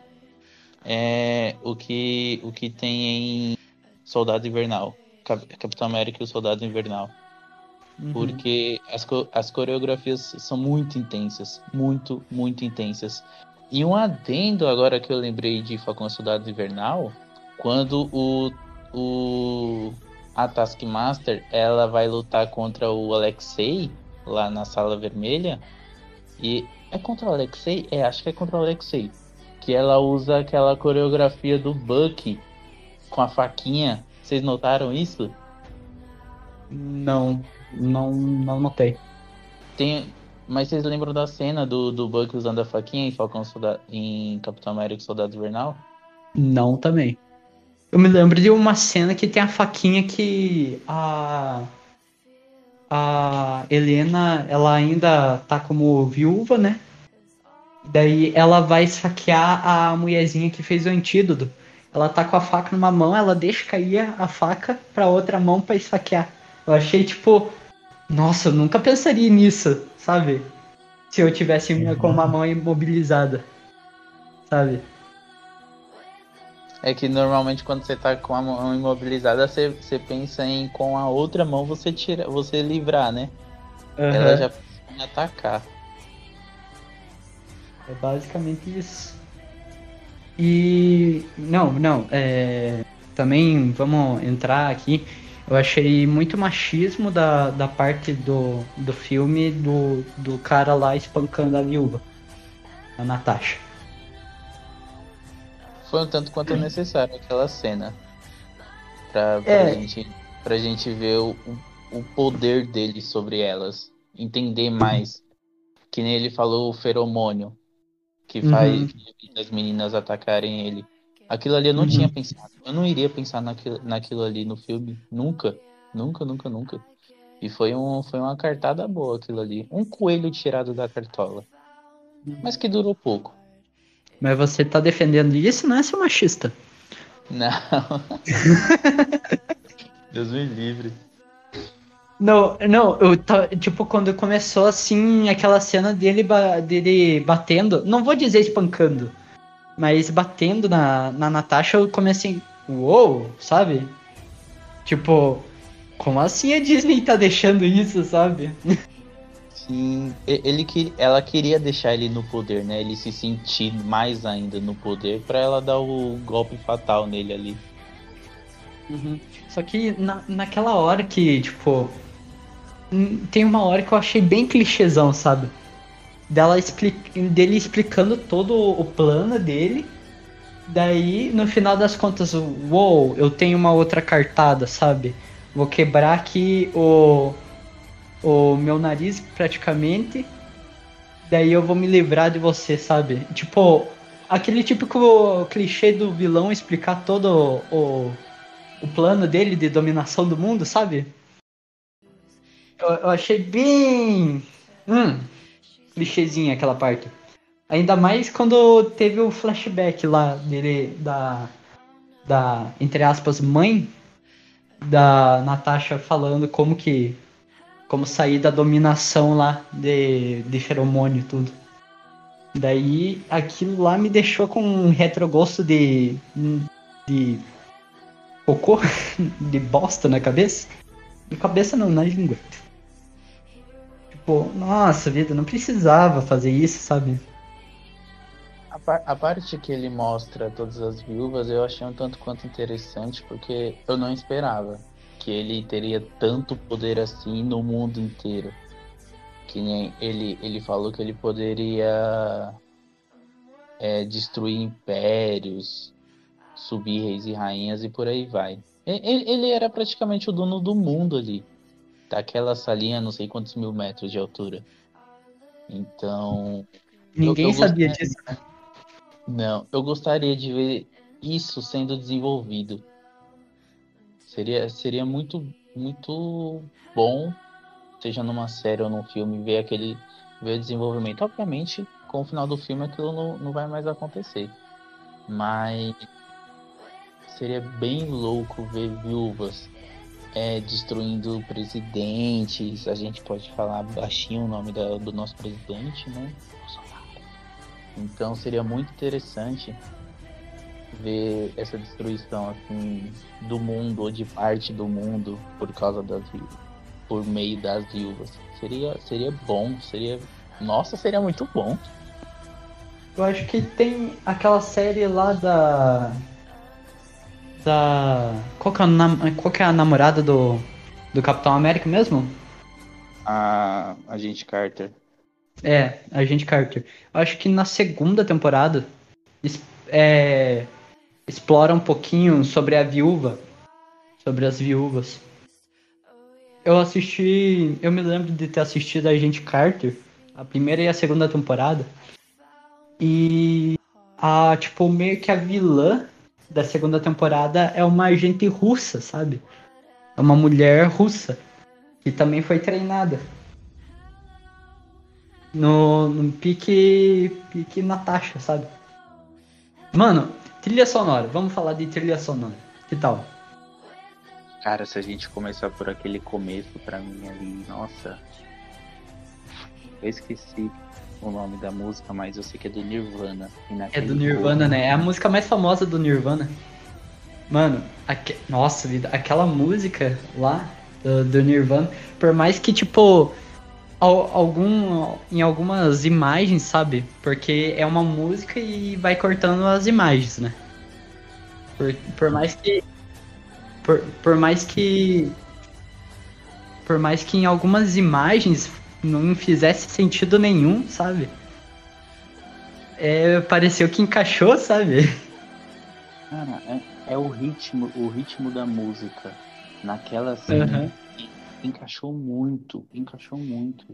é o que, o que tem em Soldado Invernal. Cap- Capitão América e o Soldado Invernal. Uhum. Porque as, as coreografias são muito intensas. Muito, muito intensas. E um adendo agora que eu lembrei de Falcão Soldado Invernal, quando o, o a Taskmaster ela vai lutar contra o Alexei lá na sala vermelha. E é contra o Alexei? É, acho que é contra o Alexei. Que ela usa aquela coreografia do Bucky com a faquinha. Vocês notaram isso? Não, não, não notei. Tem, mas vocês lembram da cena do, do Buck usando a faquinha em Falcão Soldado, em Capitão América e Soldado Invernal? Não também. Eu me lembro de uma cena que tem a faquinha que a a Helena, ela ainda tá como viúva, né? Daí ela vai saquear a mulherzinha que fez o antídoto. Ela tá com a faca numa mão, ela deixa cair a faca pra outra mão pra esfaquear. Eu achei tipo, nossa, eu nunca pensaria nisso, sabe? Se eu tivesse uma- com uma mão imobilizada, sabe? É que normalmente quando você tá com a mão imobilizada, você, você pensa em com a outra mão você tira, você livrar, né? Ela Aham. já atacar. É basicamente isso. E não, não, é, também vamos entrar aqui. Eu achei muito machismo da, da parte do, do filme do, do cara lá espancando a viúva, a Natasha. Foi um tanto quanto necessário aquela cena. Pra, pra, É. gente, pra gente ver o, o poder dele sobre elas. Entender mais. Que nem ele falou o feromônio. Que faz Uhum. as meninas atacarem ele. Aquilo ali eu não Uhum. tinha pensado. Eu não iria pensar naquilo, naquilo ali no filme. Nunca. Nunca, nunca, nunca. E foi, um, foi uma cartada boa aquilo ali. Um coelho tirado da cartola. Mas que durou pouco. Mas você tá defendendo isso, não é seu machista? Não. *laughs* Deus me livre. Não, não, eu tá, tipo, quando começou assim, aquela cena dele, dele batendo, não vou dizer espancando, mas batendo na, na Natasha, eu comecei, uou, sabe? Tipo, como assim a Disney tá deixando isso, sabe? Sim, ele que ela queria deixar ele no poder, né? Ele se sentir mais ainda no poder pra ela dar o golpe fatal nele ali. Uhum. Só que na, naquela hora que, tipo. Tem uma hora que eu achei bem clichêzão, sabe? Dela dele explicando todo o plano dele. Daí, no final das contas, uou, eu tenho uma outra cartada, sabe? Vou quebrar aqui o, o meu nariz praticamente. Daí eu vou me livrar de você, sabe? Tipo, aquele típico clichê do vilão explicar todo o, o plano dele de dominação do mundo, sabe? Eu, eu achei bem. Hum, clichêzinha aquela parte. Ainda mais quando teve o flashback lá dele, da. Da, entre aspas, mãe da Natasha falando como que. Como sair da dominação lá de, de feromônio e tudo. Daí aquilo lá me deixou com um retrogosto de. de cocô, *laughs* de bosta na cabeça. De cabeça não, na língua. Tipo, nossa vida, não precisava fazer isso, sabe? A, par- a parte que ele mostra todas as viúvas eu achei um tanto quanto interessante, porque eu não esperava que ele teria tanto poder assim no mundo inteiro. Que nem ele, ele falou que ele poderia é, destruir impérios, subir reis e rainhas e por aí vai. Ele, ele era praticamente o dono do mundo ali. Daquela salinha, não sei quantos mil metros de altura. Então, Ninguém eu sabia gostei. disso, né? não, eu gostaria de ver isso sendo desenvolvido. Seria, seria muito, muito bom, seja numa série ou num filme, ver aquele ver o desenvolvimento. Obviamente, com o final do filme aquilo não, não vai mais acontecer. Mas seria bem louco ver viúvas é, destruindo presidentes. A gente pode falar baixinho o nome da- do nosso presidente, né? Então seria muito interessante ver essa destruição assim do mundo ou de parte do mundo por causa das por meio das viúvas. Seria, seria bom, seria. Nossa, seria muito bom. Eu acho que tem aquela série lá da. Da. Qual que é a, nam... Qual que é a namorada do. Do Capitão América mesmo? A Agente Carter. É, Agente Carter. Eu acho que na segunda temporada é, explora um pouquinho sobre a viúva. Sobre as viúvas. Eu assisti. Eu me lembro de ter assistido a Agente Carter, a primeira e a segunda temporada. E a, tipo, meio que a vilã da segunda temporada é uma agente russa, sabe? É uma mulher russa. Que também foi treinada. No, no pique. Pique Natasha, sabe? Mano, trilha sonora. Vamos falar de trilha sonora. Que tal? Cara, se a gente começar por aquele começo pra mim ali, nossa. Eu esqueci o nome da música, mas eu sei que é do Nirvana. É do Nirvana, né? É a música mais famosa do Nirvana. Mano, aque... nossa vida, aquela música lá do, do Nirvana, por mais que, tipo, al- algum, em algumas imagens, sabe? Porque é uma música e vai cortando as imagens, né? Por, por mais que. Por, por mais que. Por mais que em algumas imagens não fizesse sentido nenhum, sabe? É, pareceu que encaixou, sabe? Cara, é, é o ritmo, o ritmo da música. Naquela cena Aham. encaixou muito, encaixou muito.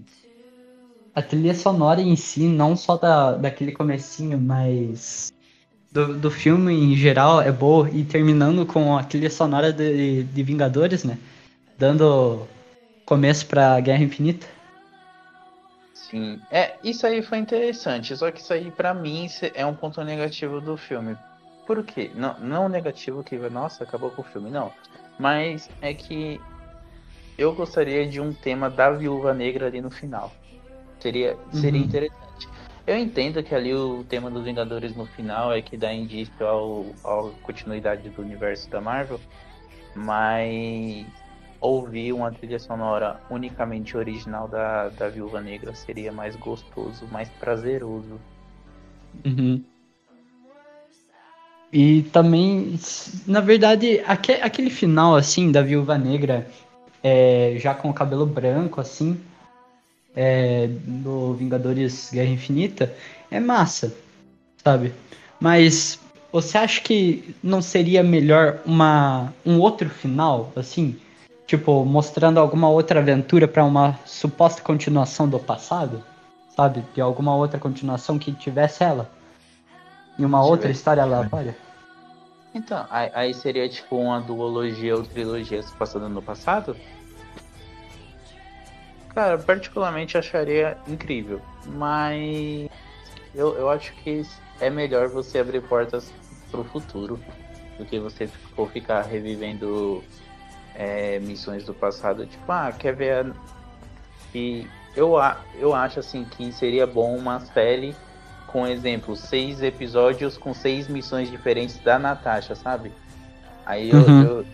A trilha sonora em si, não só da, daquele comecinho, mas do, do filme em geral é boa. E terminando com a trilha sonora de, de Vingadores, né? Dando começo pra Guerra Infinita. Sim, é, isso aí foi interessante, só que isso aí pra mim é um ponto negativo do filme. Por quê? Não, não negativo que, nossa, acabou com o filme, não. Mas é que eu gostaria de um tema da Viúva Negra ali no final. Seria, seria Uhum. interessante. Eu entendo que ali o tema dos Vingadores no final é que dá indício ao, à continuidade do universo da Marvel, mas ouvir uma trilha sonora unicamente original da, da Viúva Negra seria mais gostoso, mais prazeroso. Uhum. E também, na verdade, aque- aquele final assim da Viúva Negra, é, já com o cabelo branco assim, é, do Vingadores Guerra Infinita, é massa, sabe? Mas você acha que não seria melhor uma um outro final assim, tipo mostrando alguma outra aventura para uma suposta continuação do passado, sabe? De alguma outra continuação que tivesse ela? E uma outra Tivesse. história aleatória? Então, aí, aí seria tipo uma duologia ou trilogia se passando no passado? Cara, particularmente acharia incrível, mas eu, eu acho que é melhor você abrir portas pro futuro do que você for ficar revivendo é, missões do passado. Tipo, ah, quer ver a... E eu, eu acho assim que seria bom uma série com exemplo, seis episódios com seis missões diferentes da Natasha, sabe? Aí eu, Uhum. eu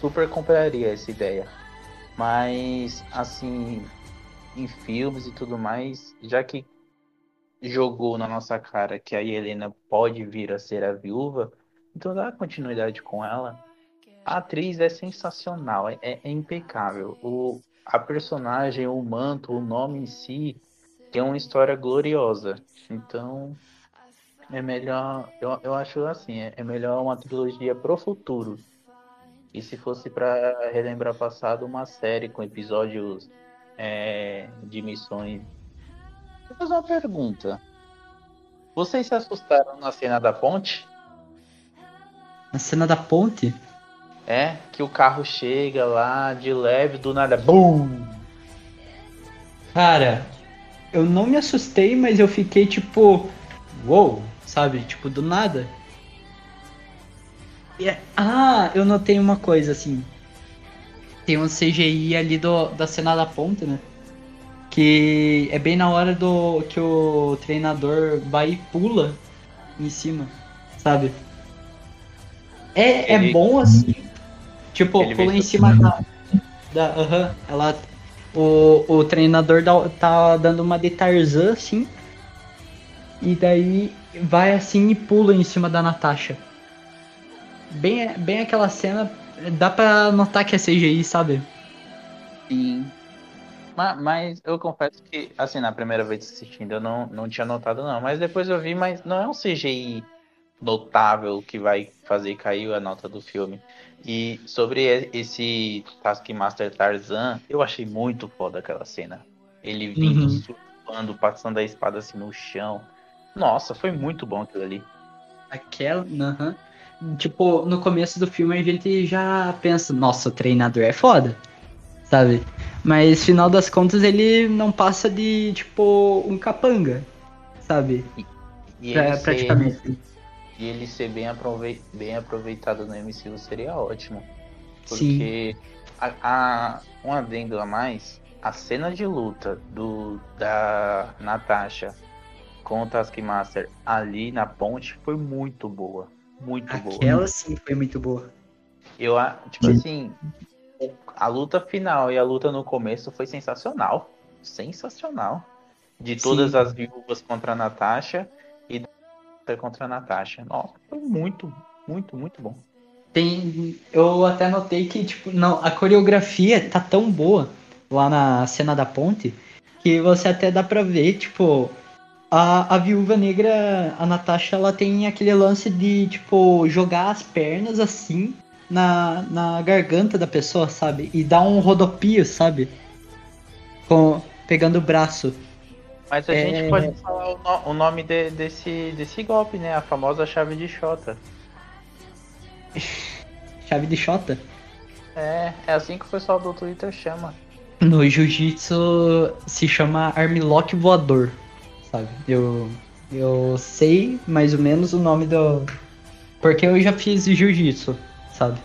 super compraria essa ideia. Mas, assim, em filmes e tudo mais, já que jogou na nossa cara que a Helena pode vir a ser a viúva, então dá continuidade com ela. A atriz é sensacional, é, é impecável. O, a personagem, o manto, o nome em si tem uma história gloriosa. Então, é melhor, eu, eu acho assim, é, é melhor uma trilogia pro futuro. E se fosse para relembrar passado, uma série com episódios é, de missões. Eu fazer uma pergunta. Vocês se assustaram na cena da ponte? Na cena da ponte? É, que o carro chega lá de leve, do nada, BUM! Cara, eu não me assustei, mas eu fiquei tipo. Uou, sabe? Tipo, do nada. E é- Ah, eu notei uma coisa assim. Tem um CGI ali do, da cena da ponte, né? Que é bem na hora do que o treinador vai e pula em cima, sabe? É, é bom assim. Tipo, Ele pula em cima da. da aham, ela. O, o treinador dá- tá dando uma de Tarzan, assim. E daí vai assim e pula em cima da Natasha. Bem, bem aquela cena. Dá pra notar que é CGI, sabe? Sim. Ma- Mas, eu confesso que, assim, na primeira vez assistindo, eu não, não tinha notado, não. Mas depois eu vi, mas não é um CGI notável que vai fazer cair a nota do filme. E sobre e- esse Taskmaster Tarzan, eu achei muito foda aquela cena. Ele vindo, Uhum. surfando, passando a espada assim no chão. Nossa, foi muito bom aquilo ali. Aquela. aham. Tipo, no começo do filme a gente já pensa, nossa, o treinador é foda. Sabe? Mas final das contas ele não passa de, tipo, um capanga. Sabe? E Pra- ele ser- praticamente. E ele ser bem, aprove- bem aproveitado no MCU seria ótimo. Porque a, a- um adendo a mais, a cena de luta do da Natasha com o Taskmaster ali na ponte foi muito boa. Muito boa. Aquela sim foi muito boa. Eu, a- tipo assim, a luta final e a luta no começo foi sensacional. Sensacional. De todas Sim. as viúvas contra a Natasha da contra a Natasha. Nossa, foi muito, muito, muito bom. Tem. Eu até notei que, tipo, não, a coreografia tá tão boa lá na cena da ponte que você até dá pra ver, tipo, a, a viúva negra, a Natasha, ela tem aquele lance de, tipo, jogar as pernas assim na, na garganta da pessoa, sabe? E dar um rodopio, sabe? Com, pegando o braço. Mas a É. gente pode falar o, no- o nome de- desse, desse golpe, né? A famosa chave de Xota. *laughs* Chave de Xota. É, é assim que o pessoal do Twitter chama. No jiu-jitsu se chama armlock voador, sabe? Eu, eu sei mais ou menos o nome do. Porque eu já fiz jiu-jitsu, sabe?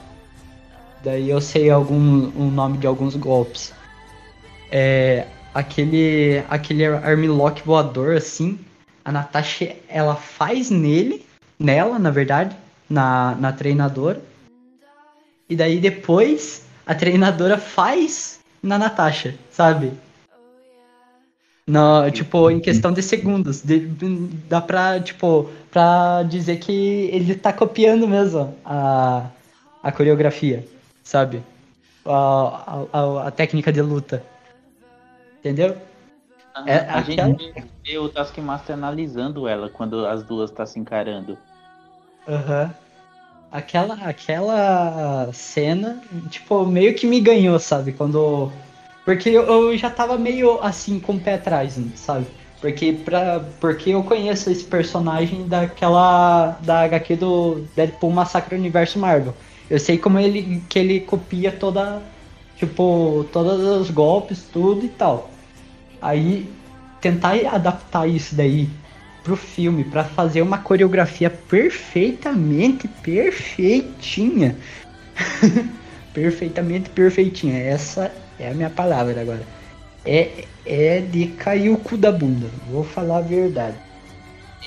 Daí eu sei algum, o nome de alguns golpes. É. Aquele, aquele armlock voador, assim, a Natasha, ela faz nele, nela, na verdade, na, na treinadora. E daí depois a treinadora faz na Natasha, sabe? No, tipo, em questão de segundos. De- dá pra, tipo, pra dizer que ele tá copiando mesmo a, a coreografia, sabe? A, a- a técnica de luta. Entendeu? É, a aquela- gente vê o Taskmaster analisando ela quando as duas tá se encarando. Aham. Aquela, aquela cena, tipo, meio que me ganhou, sabe? Quando. Porque eu, eu já tava meio assim com o pé atrás, sabe? Porque, pra, porque eu conheço esse personagem daquela. da HQ do Deadpool Massacre Universo Marvel. Eu sei como ele que ele copia toda. Tipo, todos os golpes, tudo e tal. Aí tentar adaptar isso daí pro filme pra fazer uma coreografia perfeitamente perfeitinha. *laughs* perfeitamente perfeitinha. Essa é a minha palavra agora. É, é de cair o cu da bunda. Vou falar a verdade.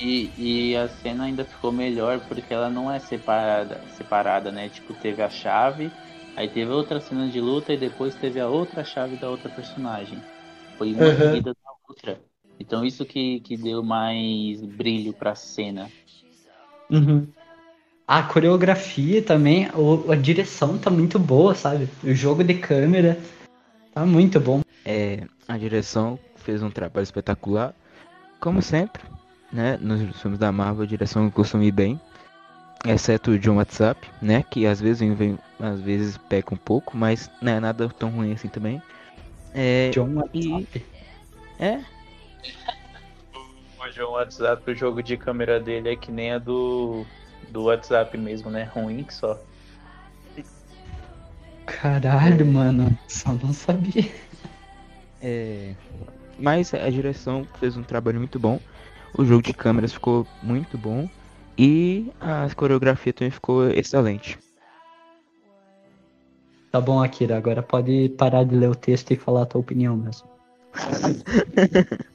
E, e a cena ainda ficou melhor porque ela não é separada, separada, né? Tipo, teve a chave, aí teve outra cena de luta e depois teve a outra chave da outra personagem. Foi uma Uhum. seguida da outra. Então isso que, que deu mais brilho pra cena. Uhum. A coreografia também, o- a direção tá muito boa, sabe? O jogo de câmera tá muito bom. É, a direção fez um trabalho espetacular, como sempre, né? Nos filmes da Marvel, a direção costuma ir bem, exceto o John WhatsApp, né? Que às vezes vem, vem- às vezes peca um pouco, mas não é nada tão ruim assim também. É, John e- WhatsApp. é, O João WhatsApp, o jogo de câmera dele é que nem a do, do WhatsApp mesmo, né? Ruim que só. Caralho, mano. Só não sabia. é, mas a direção fez um trabalho muito bom, o jogo de câmeras ficou muito bom e a coreografia também ficou excelente. Tá bom, Akira. Agora pode parar de ler o texto e falar a tua opinião mesmo. *laughs*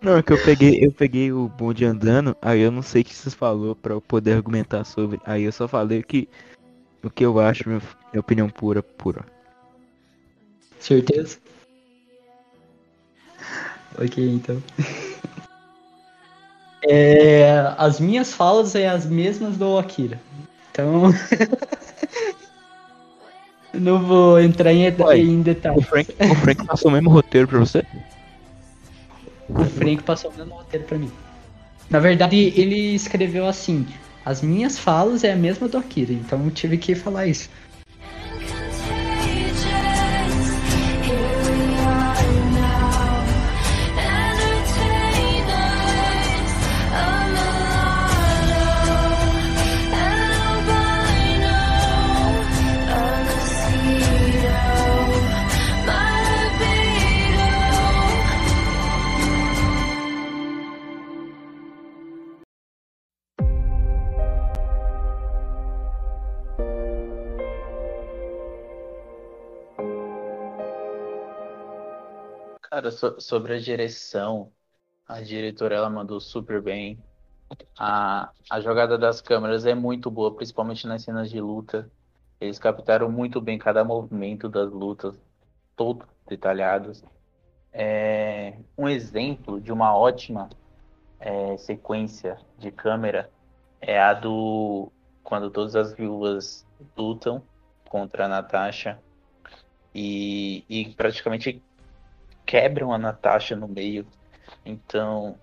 Não, é que eu peguei, eu peguei o bonde andando, aí eu não sei o que vocês falou pra eu poder argumentar sobre. Aí eu só falei que o que eu acho, minha, minha opinião pura, pura. Certeza? Ok, então. *laughs* É, as minhas falas é as mesmas do Akira. Então. *laughs* Não vou entrar em, Ué, em O detalhes. Frank, o Frank passou o mesmo roteiro pra você? O Frank passou o mesmo roteiro pra mim. Na verdade, ele escreveu assim: as minhas falas é a mesma do Akira, então eu tive que falar isso. Cara, so- sobre a direção, a diretora ela mandou super bem. A, a jogada das câmeras é muito boa, principalmente nas cenas de luta. Eles captaram muito bem cada movimento das lutas, todos detalhados. É, um exemplo de uma ótima é, sequência de câmera é a do quando todas as viúvas lutam contra a Natasha e, e praticamente quebram a Natasha no meio. Então,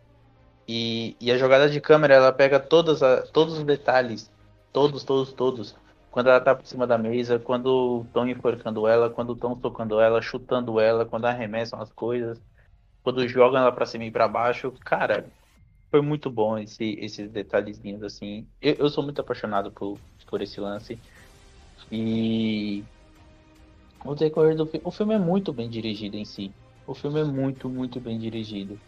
e, e a jogada de câmera, ela pega todas a, todos os detalhes, todos, todos, todos. Quando ela tá por cima da mesa, quando estão enforcando ela, quando estão tocando ela, chutando ela, quando arremessam as coisas, quando jogam ela pra cima e pra baixo, cara, foi muito bom esse, esses detalhezinhos assim. Eu, eu sou muito apaixonado por, por esse lance. E o decorrer do filme, o filme é muito bem dirigido em si. O filme é muito, muito bem dirigido.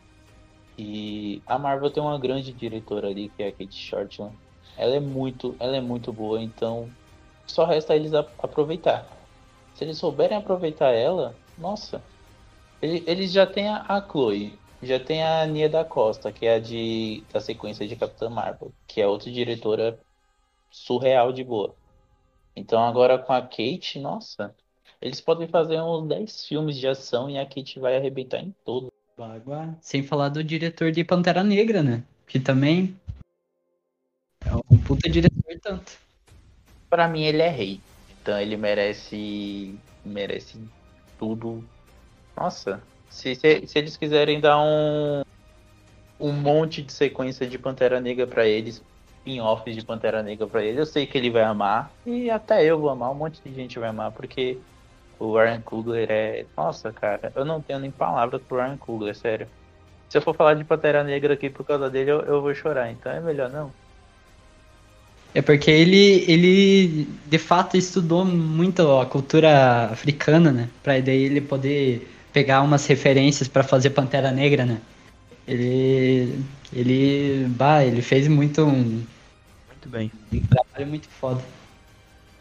E a Marvel tem uma grande diretora ali, que é a Kate Shortland. Ela é muito, ela é muito boa, então só resta eles aproveitar. Se eles souberem aproveitar ela, nossa. Ele- Eles já têm a, a Chloe, já tem a Nia da Costa, que é a de da sequência de Capitã Marvel, que é outra diretora surreal de boa. Então agora com a Kate, nossa, eles podem fazer uns 10 filmes de ação e a Kate vai arrebentar em. Água. Sem falar do diretor de Pantera Negra, né? Que também é um puta diretor tanto. Pra mim ele é rei. Então ele merece merece tudo. Nossa, se, se, se eles quiserem dar um um monte de sequência de Pantera Negra pra eles, spin-offs de Pantera Negra pra ele, eu sei que ele vai amar e até eu vou amar, um monte de gente vai amar porque o Ryan Coogler é, nossa, cara, eu não tenho nem palavras pro Ryan Coogler, sério. Se eu for falar de Pantera Negra aqui por causa dele, eu, eu vou chorar, então é melhor não. É porque ele, ele de fato estudou muito a cultura africana, né? Pra daí ele poder pegar umas referências pra fazer Pantera Negra, né? Ele, ele, bah, ele fez muito um, Muito bem. um trabalho muito foda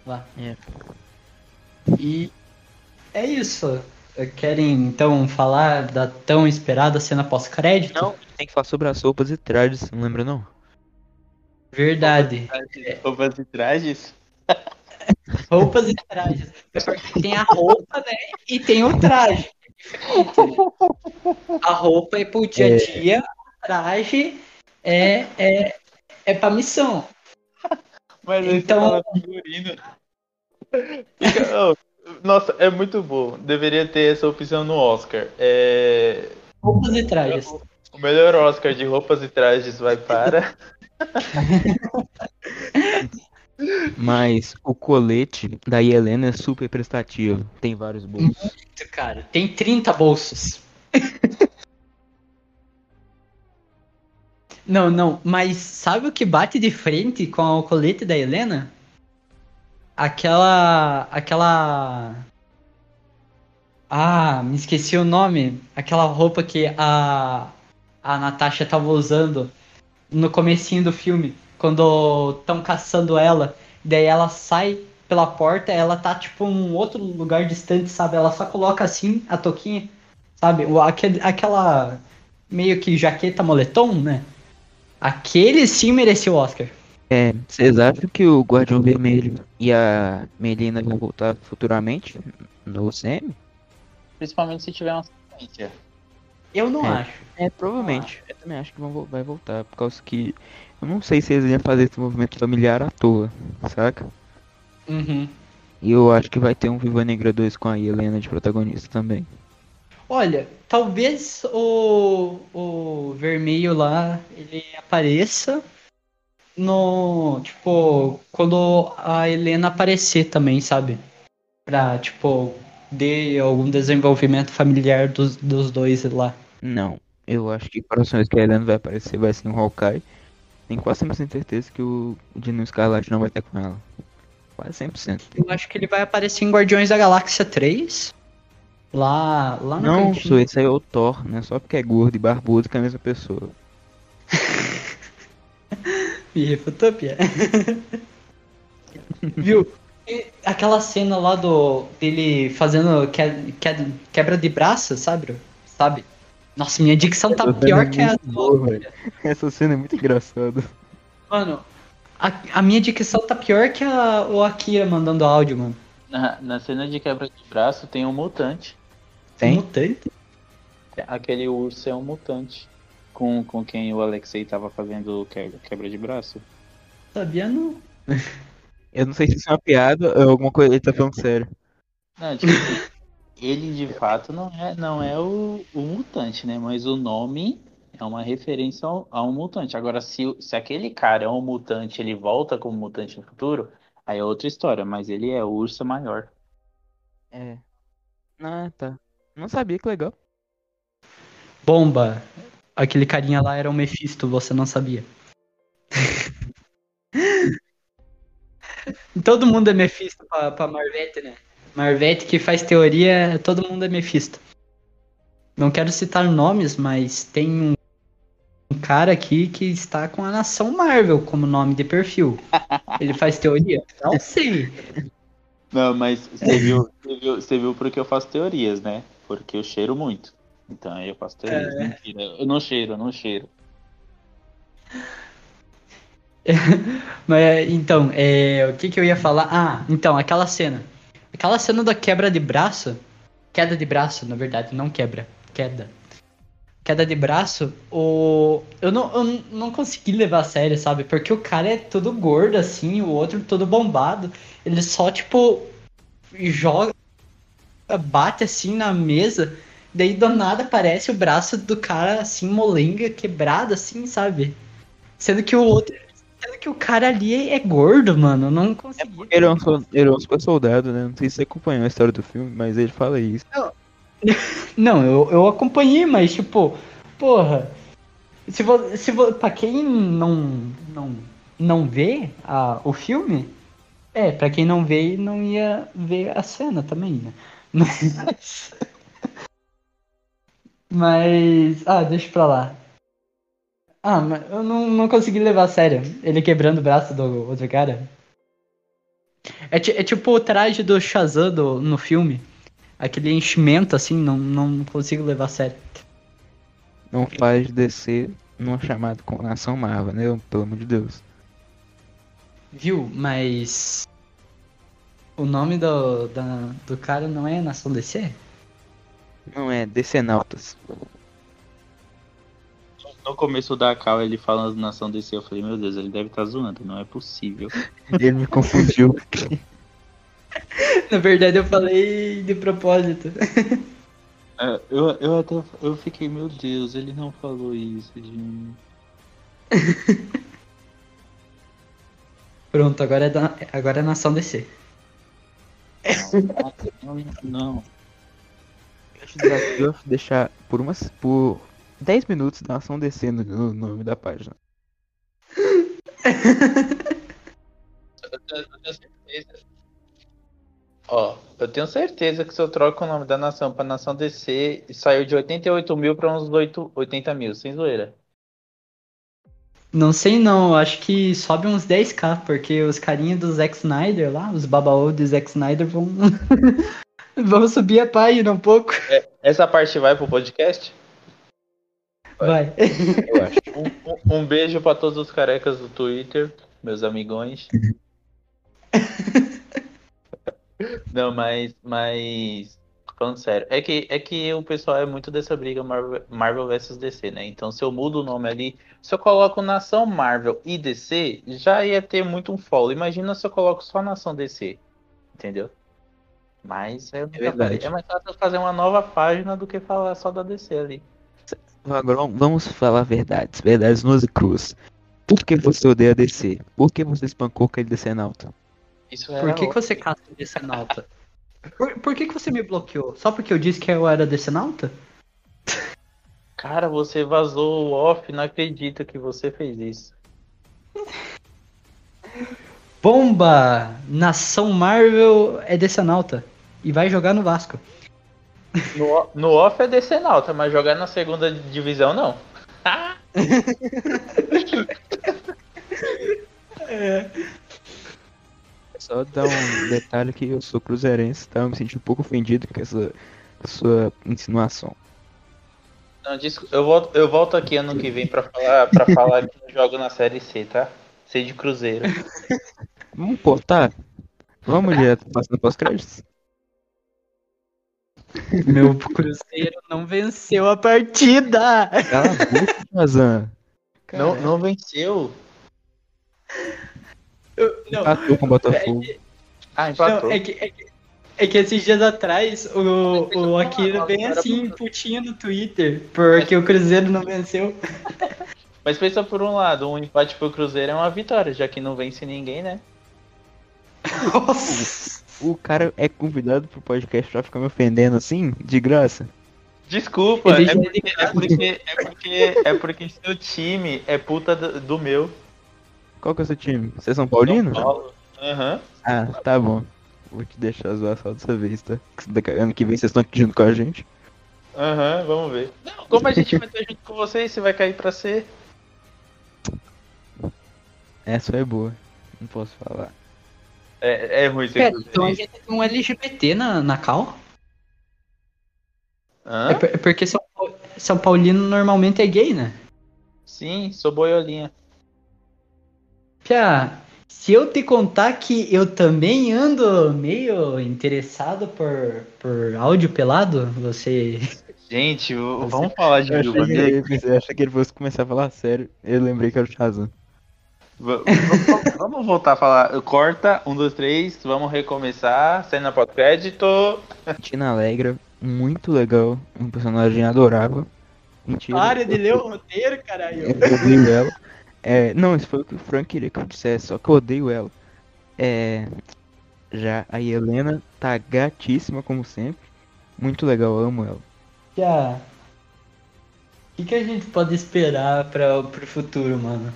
lá. É. E é isso. Querem então falar da tão esperada cena pós-crédito? Não, tem que falar sobre as roupas e trajes, não lembra não? Verdade. Roupas e trajes? *laughs* Roupas e trajes. É porque tem a roupa, né? E tem o traje. É diferente? A roupa é pro dia a dia, o traje é, é, é pra missão. Mas Então- figurino. *laughs* Nossa, é muito bom. Deveria ter essa opção no Oscar. É, Roupas e trajes. O melhor Oscar de roupas e trajes vai para. *laughs* Mas o colete da Helena é super prestativo. Tem vários bolsos. Muito, cara. Tem 30 bolsos. Não, não, mas sabe o que bate de frente com o colete da Helena? Aquela. Aquela. Ah, me esqueci o nome. Aquela roupa que a. A Natasha tava usando no comecinho do filme. Quando estão caçando ela. Daí ela sai pela porta, ela tá tipo em outro lugar distante, sabe? Ela só coloca assim a toquinha, sabe? Aquele, aquela meio que jaqueta moletom, né? Aquele sim mereceu o Oscar. É, vocês acham que o Guardião Vermelho e a Melina vão voltar futuramente no CM? Principalmente se tiver uma sequência. Eu não É. acho. É, provavelmente. Eu também acho que vão, vai voltar, por causa que eu não sei se eles iam fazer esse movimento familiar à toa, saca? Uhum. E eu acho que vai ter um Viva Negra 2 com a Helena de protagonista também. Olha, talvez o, o vermelho lá ele apareça no. Tipo, quando a Helena aparecer também, sabe? Pra, tipo, ter algum desenvolvimento familiar dos, dos dois lá. Não, eu acho que Corações que a Helena vai aparecer vai ser um Hawkeye. Tenho quase 100% certeza que o Dino Escarlate não vai estar com ela. Quase 100%. Eu acho que ele vai aparecer em Guardiões da Galáxia 3. Lá, lá no Não, sou esse aí é o Thor, né? Só porque é gordo e barbudo que é a mesma pessoa. *laughs* Me refutou, Pia. Viu? E aquela cena lá do dele fazendo que, que- quebra de braço, sabe? Sabe? Nossa, minha dicção tá Essa cena pior é que a boa, velho. Essa cena é muito engraçada. Mano, a, a minha dicção tá pior que a, o Akira mandando áudio, mano. Na, na cena de quebra de braço tem um mutante. Tem? Mutante? Aquele urso é um mutante. Com, com quem o Alexei tava fazendo quebra, quebra de braço. Sabia não. *laughs* Eu não sei se isso é uma piada ou alguma coisa. Ele tá falando sério. Não, tipo, ele de fato não é, não é o, o mutante, né? Mas o nome é uma referência ao, a um mutante. Agora, se, o- se aquele cara é um mutante ele volta como mutante no futuro, aí é outra história. Mas ele é o urso maior. É. Ah, tá. Não sabia, que legal. Bomba. Aquele carinha lá era o Mephisto, você não sabia. *laughs* todo mundo é Mephisto pra, pra Marvete, né? Marvete que faz teoria, todo mundo é Mephisto. Não quero citar nomes, mas tem um, um cara aqui que está com a nação Marvel como nome de perfil. *laughs* Ele faz teoria? Não sei. Não, mas você viu, você viu, você viu porque eu faço teorias, né? Porque eu cheiro muito. Então aí eu faço teorias. Mentira, eu não cheiro, eu não cheiro. *laughs* Mas então, é, o que que eu ia falar? Ah, então, aquela cena. Aquela cena da quebra de braço. Queda de braço, na verdade, não quebra. Queda. Queda de braço, o. Eu não, eu não consegui levar a sério, sabe? Porque o cara é todo gordo assim, o outro todo bombado. Ele só, tipo, joga, bate assim na mesa. Daí do nada aparece o braço do cara assim, molenga, quebrado, assim, sabe? Sendo que o outro. Sendo que o cara ali é gordo, mano. Não consegui. Ele é um, ele é um super soldado, né? Não sei se você acompanhou a história do filme, mas ele fala isso. *laughs* Não, eu, eu acompanhei, mas tipo, porra. Se vo, se vo, pra quem não, não, não vê a, o filme, é, pra quem não vê, não ia ver a cena também, né? *laughs* Mas. Mas. Ah, deixa pra lá. Ah, mas eu não, não consegui levar a sério. Ele quebrando o braço do outro cara. É, ti- é tipo o traje do Shazam do, no filme. Aquele enchimento, assim, não, não consigo levar a sério. Não faz descer numa chamada com nação Marvel, né? Pelo amor de Deus. Viu? Mas. O nome do, da, do cara não é Nação DC? Não é Decenautas. No começo da Cal, ele falando nação DC, eu falei, meu Deus, ele deve estar zoando, não é possível. *laughs* Ele me confundiu. *laughs* Na verdade, eu falei de propósito. *laughs* É, eu, eu até eu fiquei, meu Deus, ele não falou isso, gente. Pronto, agora é, da, agora é Nação DC. Não, não. Eu te desafio a deixar por umas. por 10 minutos da ação descendo no nome da página. Eu tenho eu tenho certeza. Ó, eu tenho certeza que se eu troco o nome da nação pra nação DC, saiu de 88 mil pra uns 8, 80 mil, sem zoeira. Não sei não, eu acho que sobe uns 10k, porque os carinhas do Zack Snyder lá, os babaú do Zack Snyder vão. *laughs* *laughs* vão subir a página um pouco. Essa parte vai pro podcast? Vai. Eu *laughs* acho. Um, um- um beijo pra todos os carecas do Twitter, meus amigões. *laughs* Não, mas, mas falando sério, é que é que o pessoal é muito dessa briga Marvel, Marvel versus DC, né? Então, se eu mudo o nome ali, se eu coloco nação Marvel e DC, já ia ter muito um follow. Imagina se eu coloco só nação DC, entendeu? Mas é, verdade. é mais fácil fazer uma nova página do que falar só da DC ali. Agora vamos- falar verdades, verdades nuas e cruas. Por que você odeia a DC? Por que você espancou aquele decenalta? Isso é Por que, que você caça o Decenalta? Por, por que, que você me bloqueou? Só porque eu disse que eu era Decenalta? Cara, você vazou o off, não acredito que você fez isso. Bomba! Nação Marvel é Decenalta. E vai jogar no Vasco. No, no off é decenalta, mas jogar na segunda divisão não. *laughs* Só dar um detalhe que eu sou cruzeirense, tá? Eu me senti um pouco ofendido com essa sua insinuação. Não, eu volto, eu volto aqui ano que vem pra falar, pra falar que eu jogo na série C, tá? C de Cruzeiro. Vamos cortar? Vamos direto passando pós-créditos? Meu Cruzeiro não venceu a partida! Cala a boca, Mazan. Não, não venceu. Eu- não, Empatou com o Botafogo. Ah, empatou. não, é que, é, que, é que esses dias atrás o, o Akira Nossa, bem assim, puta. putinho no Twitter, porque o Cruzeiro não venceu. *laughs* Mas pensa por um lado, um empate pro Cruzeiro é uma vitória, já que não vence ninguém, né? Nossa! O cara é convidado pro podcast pra ficar me ofendendo assim, de graça. Desculpa, é porque, é porque, é porque, é porque seu time é puta do, do meu. Qual que é o seu time? Você é São Paulino? São Paulo. Aham. Ah, tá bom. Vou te deixar zoar só dessa vez, tá? Ano que vem vocês estão aqui junto com a gente. Aham, vamos ver. Não, como a gente vai estar junto com vocês, você vai cair pra C. Essa é boa. Não posso falar. É, é ruim ser Pera, Cruzeiro. então a gente tem um LGBT na, na Cal? Hã? É, é porque São, São Paulino normalmente é gay, né? Sim, sou boiolinha. Pia, se eu te contar que eu também ando meio interessado por, por áudio pelado, você. *laughs* Gente, vamos falar de eu achei que ele fosse começar a falar sério. Eu lembrei que era o Shazam. *laughs* Vamos voltar a falar. Corta, um, dois, três, vamos recomeçar. Cena pós-crédito. Tina Alegra, muito legal. Um personagem adorável. Mentira. Para de ler o roteiro, caralho. Eu odeio ela. É, não, isso foi o que o Frank queria que eu dissesse, só que eu odeio ela. É, já a Helena tá gatíssima, como sempre. Muito legal, eu amo ela. Pia, o que, que a gente pode esperar para pro futuro, mano?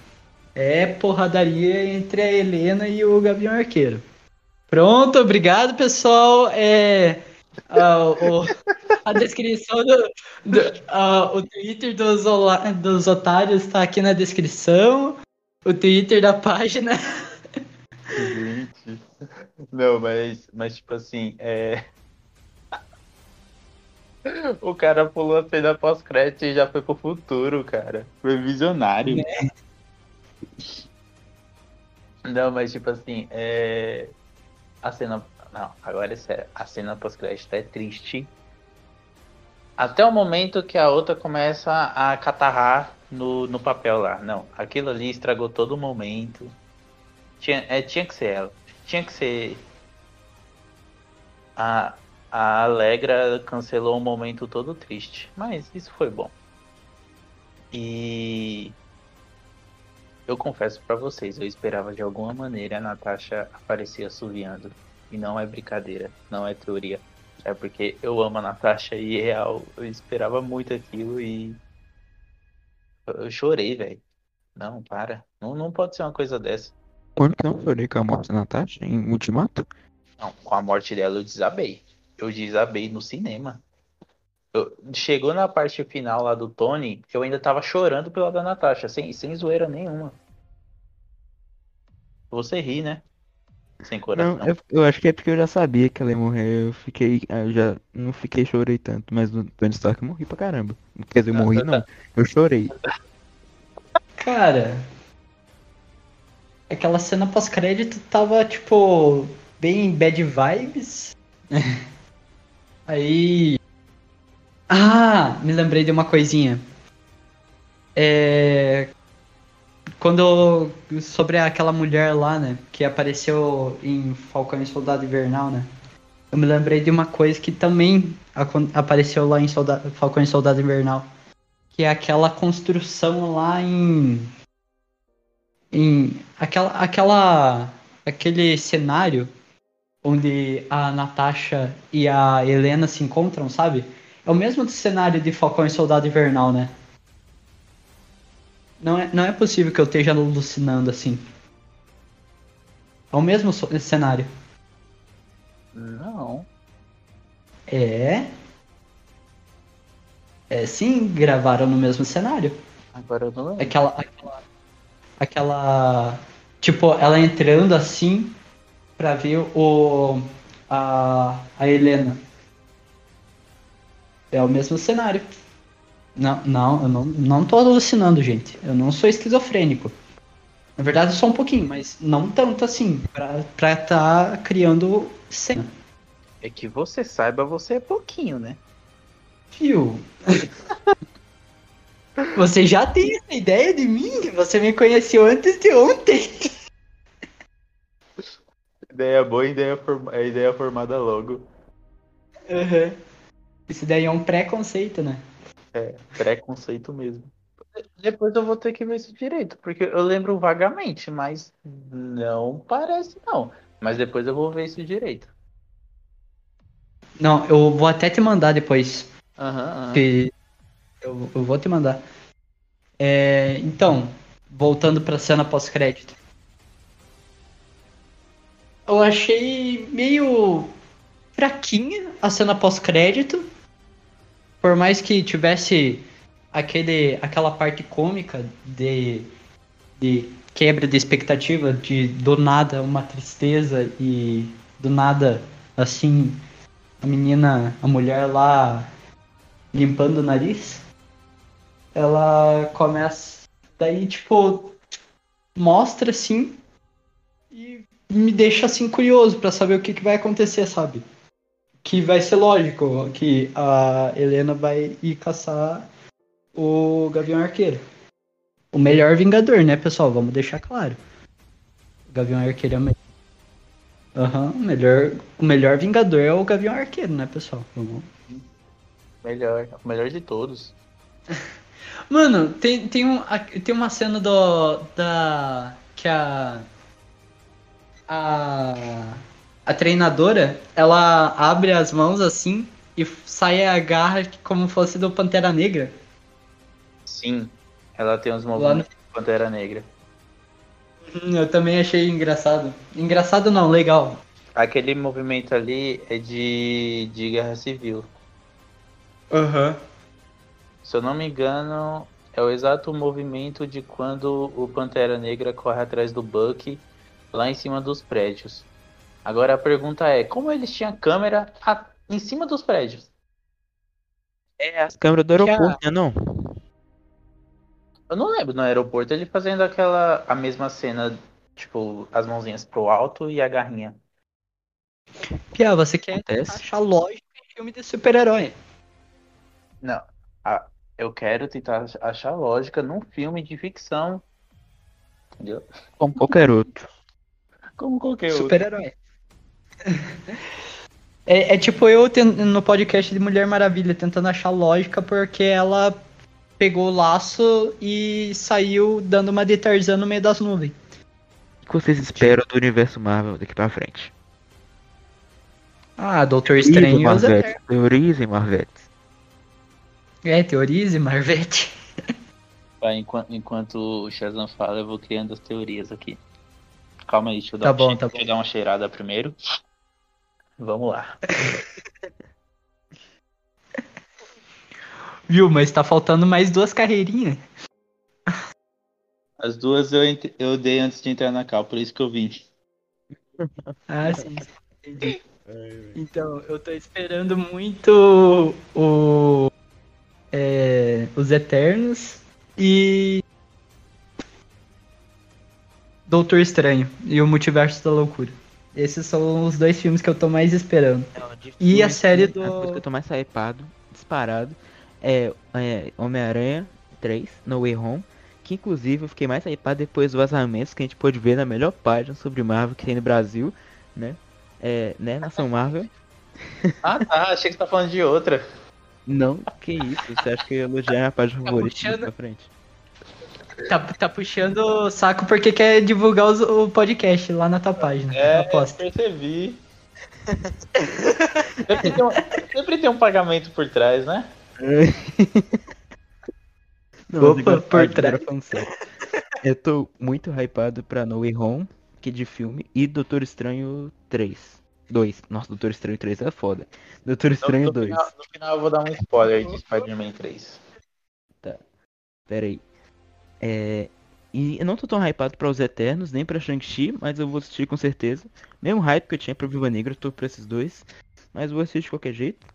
É porradaria entre a Helena e o Gavião Arqueiro. Pronto, obrigado, pessoal. É, ah, o- a descrição do, do- ah, o Twitter dos, dos otários tá aqui na descrição. O Twitter da página. Gente. Não, mas, mas tipo assim, é. O cara pulou a cena pós-crédito e já foi pro futuro, cara. Foi visionário. Não, mas tipo assim, é. A cena. Não, agora é sério. A cena pós-crédito é triste. Até o momento que a outra começa a catarrar no, no papel lá. Não, aquilo ali estragou todo o momento. Tinha, é, tinha que ser ela. Tinha que ser. A, a Alegra cancelou um momento todo triste. Mas isso foi bom. E. Eu confesso pra vocês, eu esperava de alguma maneira a Natasha aparecer assoviando. E não é brincadeira, não é teoria. É porque eu amo a Natasha e real, eu esperava muito aquilo e. Eu, eu chorei, velho. Não, para. Não, não pode ser uma coisa dessa. Quando que não chorei com a morte da Natasha em Ultimato? Não, com a morte dela eu desabei. Eu desabei no cinema. Eu- chegou na parte final lá do Tony, eu ainda tava chorando pela da Natasha, sem, sem zoeira nenhuma. Você ri, né? Sem coração. Não, eu, eu acho que é porque eu já sabia que ela ia morrer. Eu fiquei. Eu já não fiquei, chorei tanto. Mas no Tony Stark eu morri pra caramba. Quer dizer, eu morri não. Eu chorei. Cara, aquela cena pós-crédito tava, tipo, bem bad vibes. *laughs* Aí. Ah, me lembrei de uma coisinha. É. Quando. Sobre aquela mulher lá, né? Que apareceu em Falcão e Soldado Invernal, né? Eu me lembrei de uma coisa que também apareceu lá em Solda- Falcão e Soldado Invernal. Que é aquela construção lá em em aquela, aquela aquele cenário onde a Natasha e a Helena se encontram, sabe? É o mesmo cenário de Falcão e Soldado Invernal, né? Não é, não é possível que eu esteja alucinando assim. É o mesmo cenário. Não. É. É sim, gravaram no mesmo cenário. Agora eu não lembro. Aquela, aquela, aquela, tipo, ela entrando assim pra ver o a, a Helena. É o mesmo cenário. Não, não, eu não, não tô alucinando, gente. Eu não sou esquizofrênico. Na verdade, eu sou um pouquinho, mas não tanto assim, pra, pra tá criando cena. É que você saiba, você é pouquinho, né? Fio. *laughs* Você já tem essa ideia de mim? Você me conheceu antes de ontem. Ideia boa, ideia, form... é ideia formada logo. Uhum. Isso daí é um preconceito, né? É, preconceito mesmo. Depois eu vou ter que ver isso direito, porque eu lembro vagamente, mas não parece não. Mas depois eu vou ver isso direito. Não, eu vou até te mandar depois. Aham, aham. que eu, eu vou te mandar. É, então, voltando pra cena pós-crédito. Eu achei meio fraquinha a cena pós-crédito. Por mais que tivesse aquele, aquela parte cômica de, de quebra de expectativa, de do nada uma tristeza e do nada, assim, a menina, a mulher lá limpando o nariz, ela começa. Daí, tipo, mostra assim e me deixa assim curioso pra saber o que, que vai acontecer, sabe? Que vai ser lógico que a Helena vai ir caçar o Gavião Arqueiro. O melhor Vingador, né, pessoal? Vamos deixar claro. O Gavião Arqueiro é o melhor. Aham, o melhor, o melhor Vingador é o Gavião Arqueiro, né, pessoal? Vamos, Melhor, o melhor de todos. *laughs* Mano, tem, tem, um, tem uma cena do. Da. Que a. A. A treinadora, ela abre as mãos assim e sai a garra como fosse do Pantera Negra. Sim, ela tem uns Lá no- movimentos de Pantera Negra. Hum, Eu também achei engraçado. Engraçado não, legal. Aquele movimento ali é de, de guerra civil. Aham. Se eu não me engano, é o exato movimento de quando o Pantera Negra corre atrás do Bucky lá em cima dos prédios. Agora a pergunta é, como eles tinham câmera a- em cima dos prédios? É as câmeras do Que a- aeroporto, né? Não. Eu não lembro no aeroporto ele fazendo aquela a mesma cena, tipo, as mãozinhas pro alto e a garrinha. Pia, você quer Acontece. achar lógico em filme de super-herói. Não, a- eu quero tentar ach- achar lógica num filme de ficção. Entendeu? Como qualquer outro. Como qualquer outro. Super-herói. É, é tipo eu no podcast de Mulher Maravilha tentando achar lógica porque ela pegou o laço e saiu dando uma de Tarzan no meio das nuvens. O que vocês esperam do universo Marvel daqui pra frente? Ah, Doutor Estranho e Marvete. Eternos. Teorizem, Marvete. É, teorize, Marvete. *laughs* Vai, enquanto, enquanto o Shazam fala, eu vou criando as teorias aqui. Calma aí, deixa eu dar, Tá uma, bom, che- tá deixa eu dar uma cheirada primeiro. Vamos lá. *laughs* Viu, mas tá faltando mais duas carreirinhas. As duas eu, ent- eu dei antes de entrar na cal, por isso que eu vim. *laughs* Ah, sim, sim, entendi. Então, eu tô esperando muito o. é, os Eternos e. Doutor Estranho e o Multiverso da Loucura. Esses são os dois filmes que eu tô mais esperando. Não, de E a série assim, do- A coisa que eu tô mais hypado, disparado, é, é Homem-Aranha 3, No Way Home. Que inclusive eu fiquei mais hypado depois dos vazamentos que a gente pôde ver na melhor página sobre Marvel que tem no Brasil, né? É, né, Nação *laughs* Marvel. Ah, tá. Achei que você tá falando de outra. Não, que isso, você acha que eu elogiar a página Tá favorita puxando- pra frente? Tá, tá puxando o saco porque quer divulgar os- o podcast lá na tua página. É, aposta. percebi. sempre, tem um, sempre tem um pagamento por trás, né? *laughs* Não, Opa, por trás. Eu tô muito hypado pra No Way Home, que é de filme, e Doutor Estranho 3. 2. Nossa, Doutor Estranho 3 é foda. Doutor Estranho no, 2. Final, no final eu vou dar um spoiler de Spider-Man 3. Pera aí. É... E eu não tô tão hypado pra Os Eternos, nem pra Shang-Chi, mas eu vou assistir com certeza. Mesmo hype que eu tinha pra Viva Negra, eu tô pra esses dois. Mas vou assistir de qualquer jeito.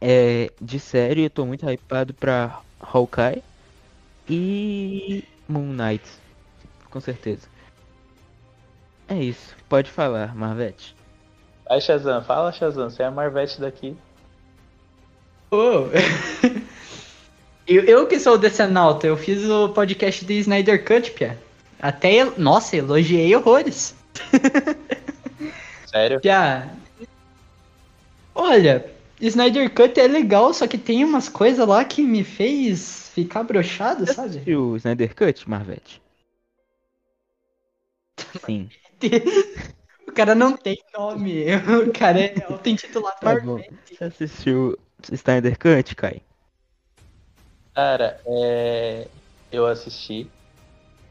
É... De série, eu tô muito hypado pra Hawkeye e Moon Knight. Com certeza. É isso. Pode falar, Marvete. Vai, Shazam, fala, Shazam, você é a Marvete daqui. Ô. *laughs* eu, eu que sou o Decenalta, eu fiz o podcast de Snyder Cut, Pia. Até, el- nossa, elogiei horrores. *laughs* Sério? Pia. Olha, Snyder Cut é legal, só que tem umas coisas lá que me fez ficar broxado, sabe? E o Snyder Cut, Marvete? *laughs* Sim. O cara não tem nome, *laughs* o cara é auto-intitulado Tá. Marvel. Você assistiu Snyder Cut, Kai? Cara, é... eu assisti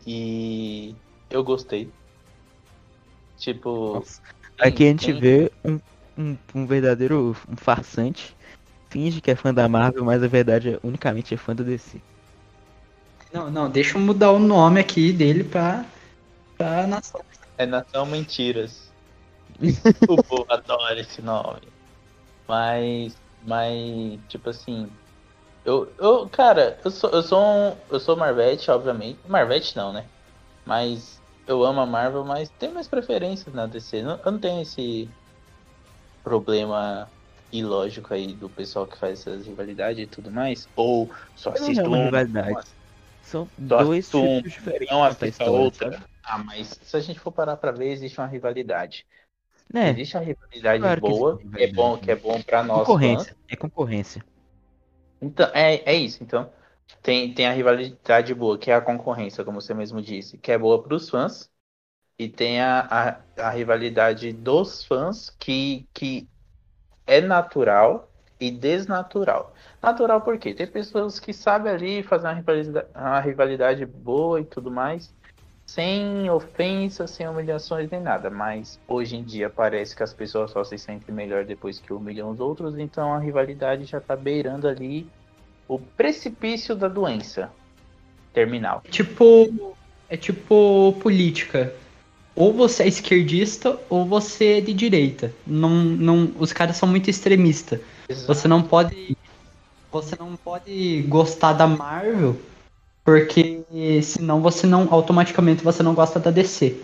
e eu gostei. Tipo, Nossa. Aqui a gente tem- vê um, um, um verdadeiro um farsante. Finge que é fã da Marvel, mas a verdade é unicamente é fã da DC. Não, não, deixa eu mudar o nome aqui dele pra, pra nação. é Nação Mentiras. *laughs* o povo adora esse nome. Mas, mas, tipo assim, eu, eu cara, eu sou, eu sou um, eu sou Marvete, obviamente. Marvete não, né? Mas eu amo a Marvel, mas tem mais preferências na DC. Não- Eu não tenho esse problema ilógico aí do pessoal que faz essas rivalidades e tudo mais. Ou só Não assisto uma um, rivalidade. São Só dois um, tipos diferentes. não assista história, outra. sabe? Ah, mas se a gente for parar pra ver, existe uma rivalidade. É, Existe a rivalidade Claro boa, que é bom, que é bom para nós. concorrência. fãs. É concorrência. Então, é, é isso. Então, tem, tem a rivalidade boa, que é a concorrência, como você mesmo disse, que é boa para os fãs. E tem a, a, a rivalidade dos fãs, que, que é natural e desnatural. Natural por quê? Tem pessoas que sabem ali fazer uma rivalidade, uma rivalidade boa e tudo mais, sem ofensas, sem humilhações nem nada. Mas hoje em dia parece que as pessoas só se sentem melhor depois que humilham os outros, então a rivalidade já tá beirando ali o precipício da doença terminal. Tipo, é tipo política. Ou você é esquerdista ou você é de direita. Não, não, os caras são muito extremistas. Você não pode, você não pode gostar da Marvel porque senão você não automaticamente você não gosta da DC.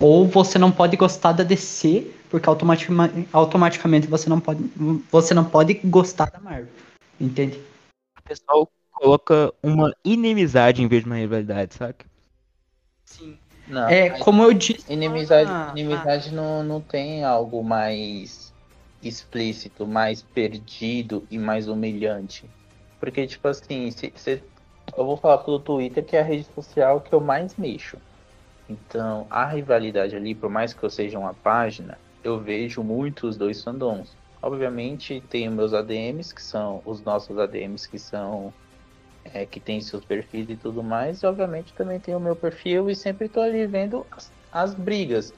Ou você não pode gostar da DC porque automatima, automaticamente você não pode você não pode gostar da Marvel. Entende? O pessoal coloca uma inimizade em vez de uma rivalidade, saca? Sim. Não, É, como eu disse, inimizade, ah, inimizade não, não tem algo mais explícito, mais perdido e mais humilhante. Porque, tipo assim, se, se- eu vou falar pelo Twitter, que é a rede social que eu mais mexo. Então, a rivalidade ali, por mais que eu seja uma página, eu vejo muito os dois fandoms. Obviamente, os meus ADMs, que são os nossos ADMs, que são é, que tem seus perfis e tudo mais, e obviamente também tem o meu perfil e sempre tô ali vendo as, as brigas.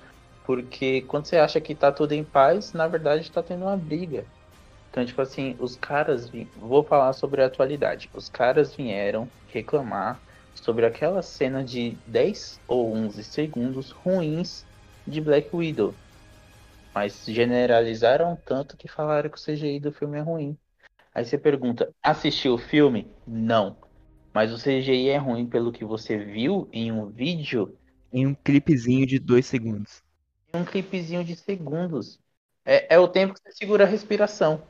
Porque quando você acha que tá tudo em paz, na verdade tá tendo uma briga. Então, tipo assim, os caras. vi- Vou falar sobre a atualidade. Os caras vieram reclamar sobre aquela cena de 10 ou 11 segundos ruins de Black Widow. Mas generalizaram tanto que falaram que o CGI do filme é ruim. Aí você pergunta, assistiu o filme? Não. Mas o CGI é ruim pelo que você viu em um vídeo, Em um clipezinho de dois segundos. em um clipezinho de segundos. É, é o tempo que você segura a respiração.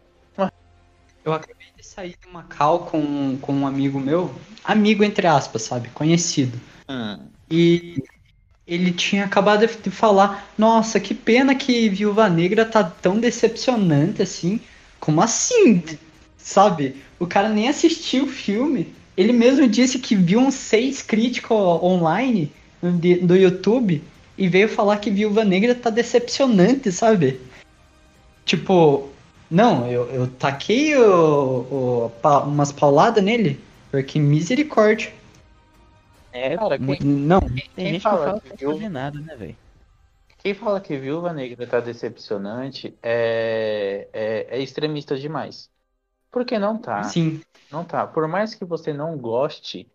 Eu acabei de sair de Macau com, com um amigo meu, amigo entre aspas, sabe? Conhecido. Hum, E ele tinha acabado de falar: Nossa, que pena que Viúva Negra tá tão decepcionante assim. Como assim? Sabe? O cara nem assistiu o filme. Ele mesmo disse que viu uns seis críticos online de- do YouTube e veio falar que Viúva Negra tá decepcionante, sabe? Tipo, não, eu, eu taquei o, o- pa- umas pauladas nele, porque misericórdia. É, Cara, quem-. Não, quem gente que fala que viu- nada, né, velho? Quem fala que Viúva Negra tá decepcionante é, é, é extremista demais. Porque não tá. sim. Não tá. Por mais que você não goste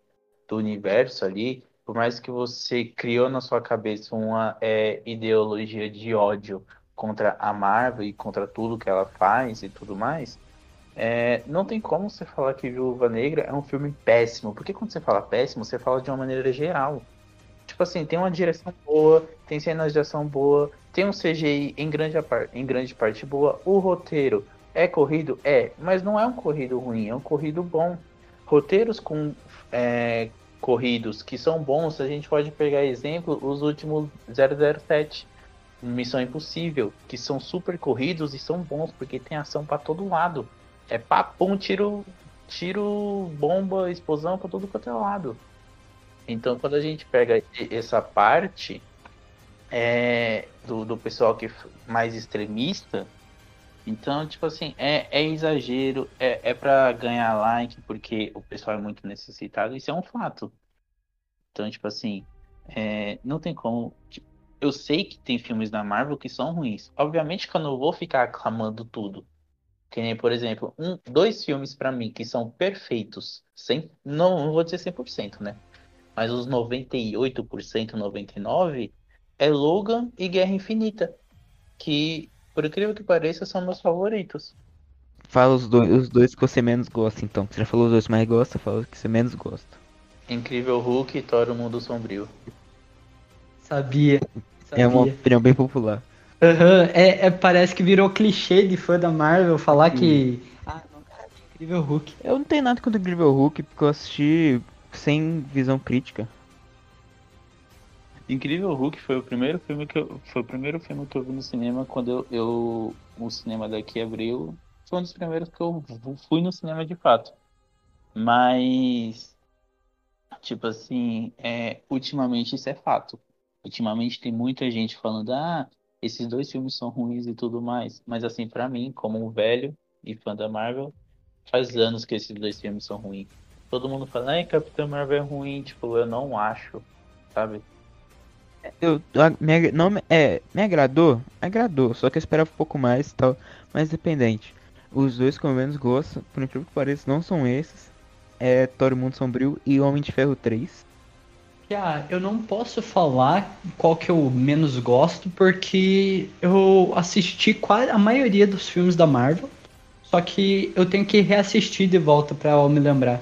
do universo ali, por mais que você criou na sua cabeça uma é, ideologia de ódio contra a Marvel e contra tudo que ela faz e tudo mais, é, não tem como você falar que Viúva Negra é um filme péssimo. Porque quando você fala péssimo, você fala de uma maneira geral. Tipo assim, tem uma direção boa, tem cenas de ação boa, tem um CGI em grande, em grande parte boa, o roteiro é corrido? É, mas não é um corrido ruim, é um corrido bom. Roteiros com é, corridos que são bons, a gente pode pegar exemplo os últimos 007, Missão Impossível, que são super corridos e são bons porque tem ação pra todo lado. É papum, tiro, tiro, bomba, explosão pra tudo quanto é lado. Então, quando a gente pega essa parte é, do, do pessoal que mais extremista, então, tipo assim, é, é exagero, é, é para ganhar like, porque o pessoal é muito necessitado, isso é um fato. Então, tipo assim, é, não tem como. tipo, eu sei que tem filmes da Marvel que são ruins. Obviamente que eu não vou ficar aclamando tudo. Que nem, por exemplo, um, dois filmes pra mim que são perfeitos, sem, não, não vou dizer 100%, né? Mas os 98%, 99% é Logan e Guerra Infinita. Que, por incrível que pareça, são meus favoritos. Fala os dois, os dois que você menos gosta, então. Você já falou os dois que mais gosta, fala os que você menos gosta. Incrível Hulk e Thor, o Mundo Sombrio. Sabia. É uma sabia. opinião bem popular. Aham, é, é- parece que virou clichê de fã da Marvel falar que. Ah, não, cara, que incrível Hulk. Eu não tenho nada contra o Incrível Hulk, porque eu assisti sem visão crítica. Incrível Hulk foi o primeiro filme que eu, foi o primeiro filme que eu vi no cinema quando eu, eu o cinema daqui abriu. Foi um dos primeiros que eu fui no cinema de fato. Mas tipo assim, é, ultimamente isso é fato. Ultimamente tem muita gente falando, ah, esses dois filmes são ruins e tudo mais. Mas assim, pra mim, como um velho e fã da Marvel, faz anos que esses dois filmes são ruins. Todo mundo fala, ai, Capitão Marvel é ruim, tipo, eu não acho, sabe? Eu, me, não, é, me agradou? Agradou, só que eu esperava um pouco mais tal, mas dependente. Os dois que eu menos gosto, por incrível que pareça, não são esses. É Thor Mundo Sombrio e Homem de Ferro 3. Ah, eu não posso falar qual que eu menos gosto, porque eu assisti quase a maioria dos filmes da Marvel, só que eu tenho que reassistir de volta pra me lembrar.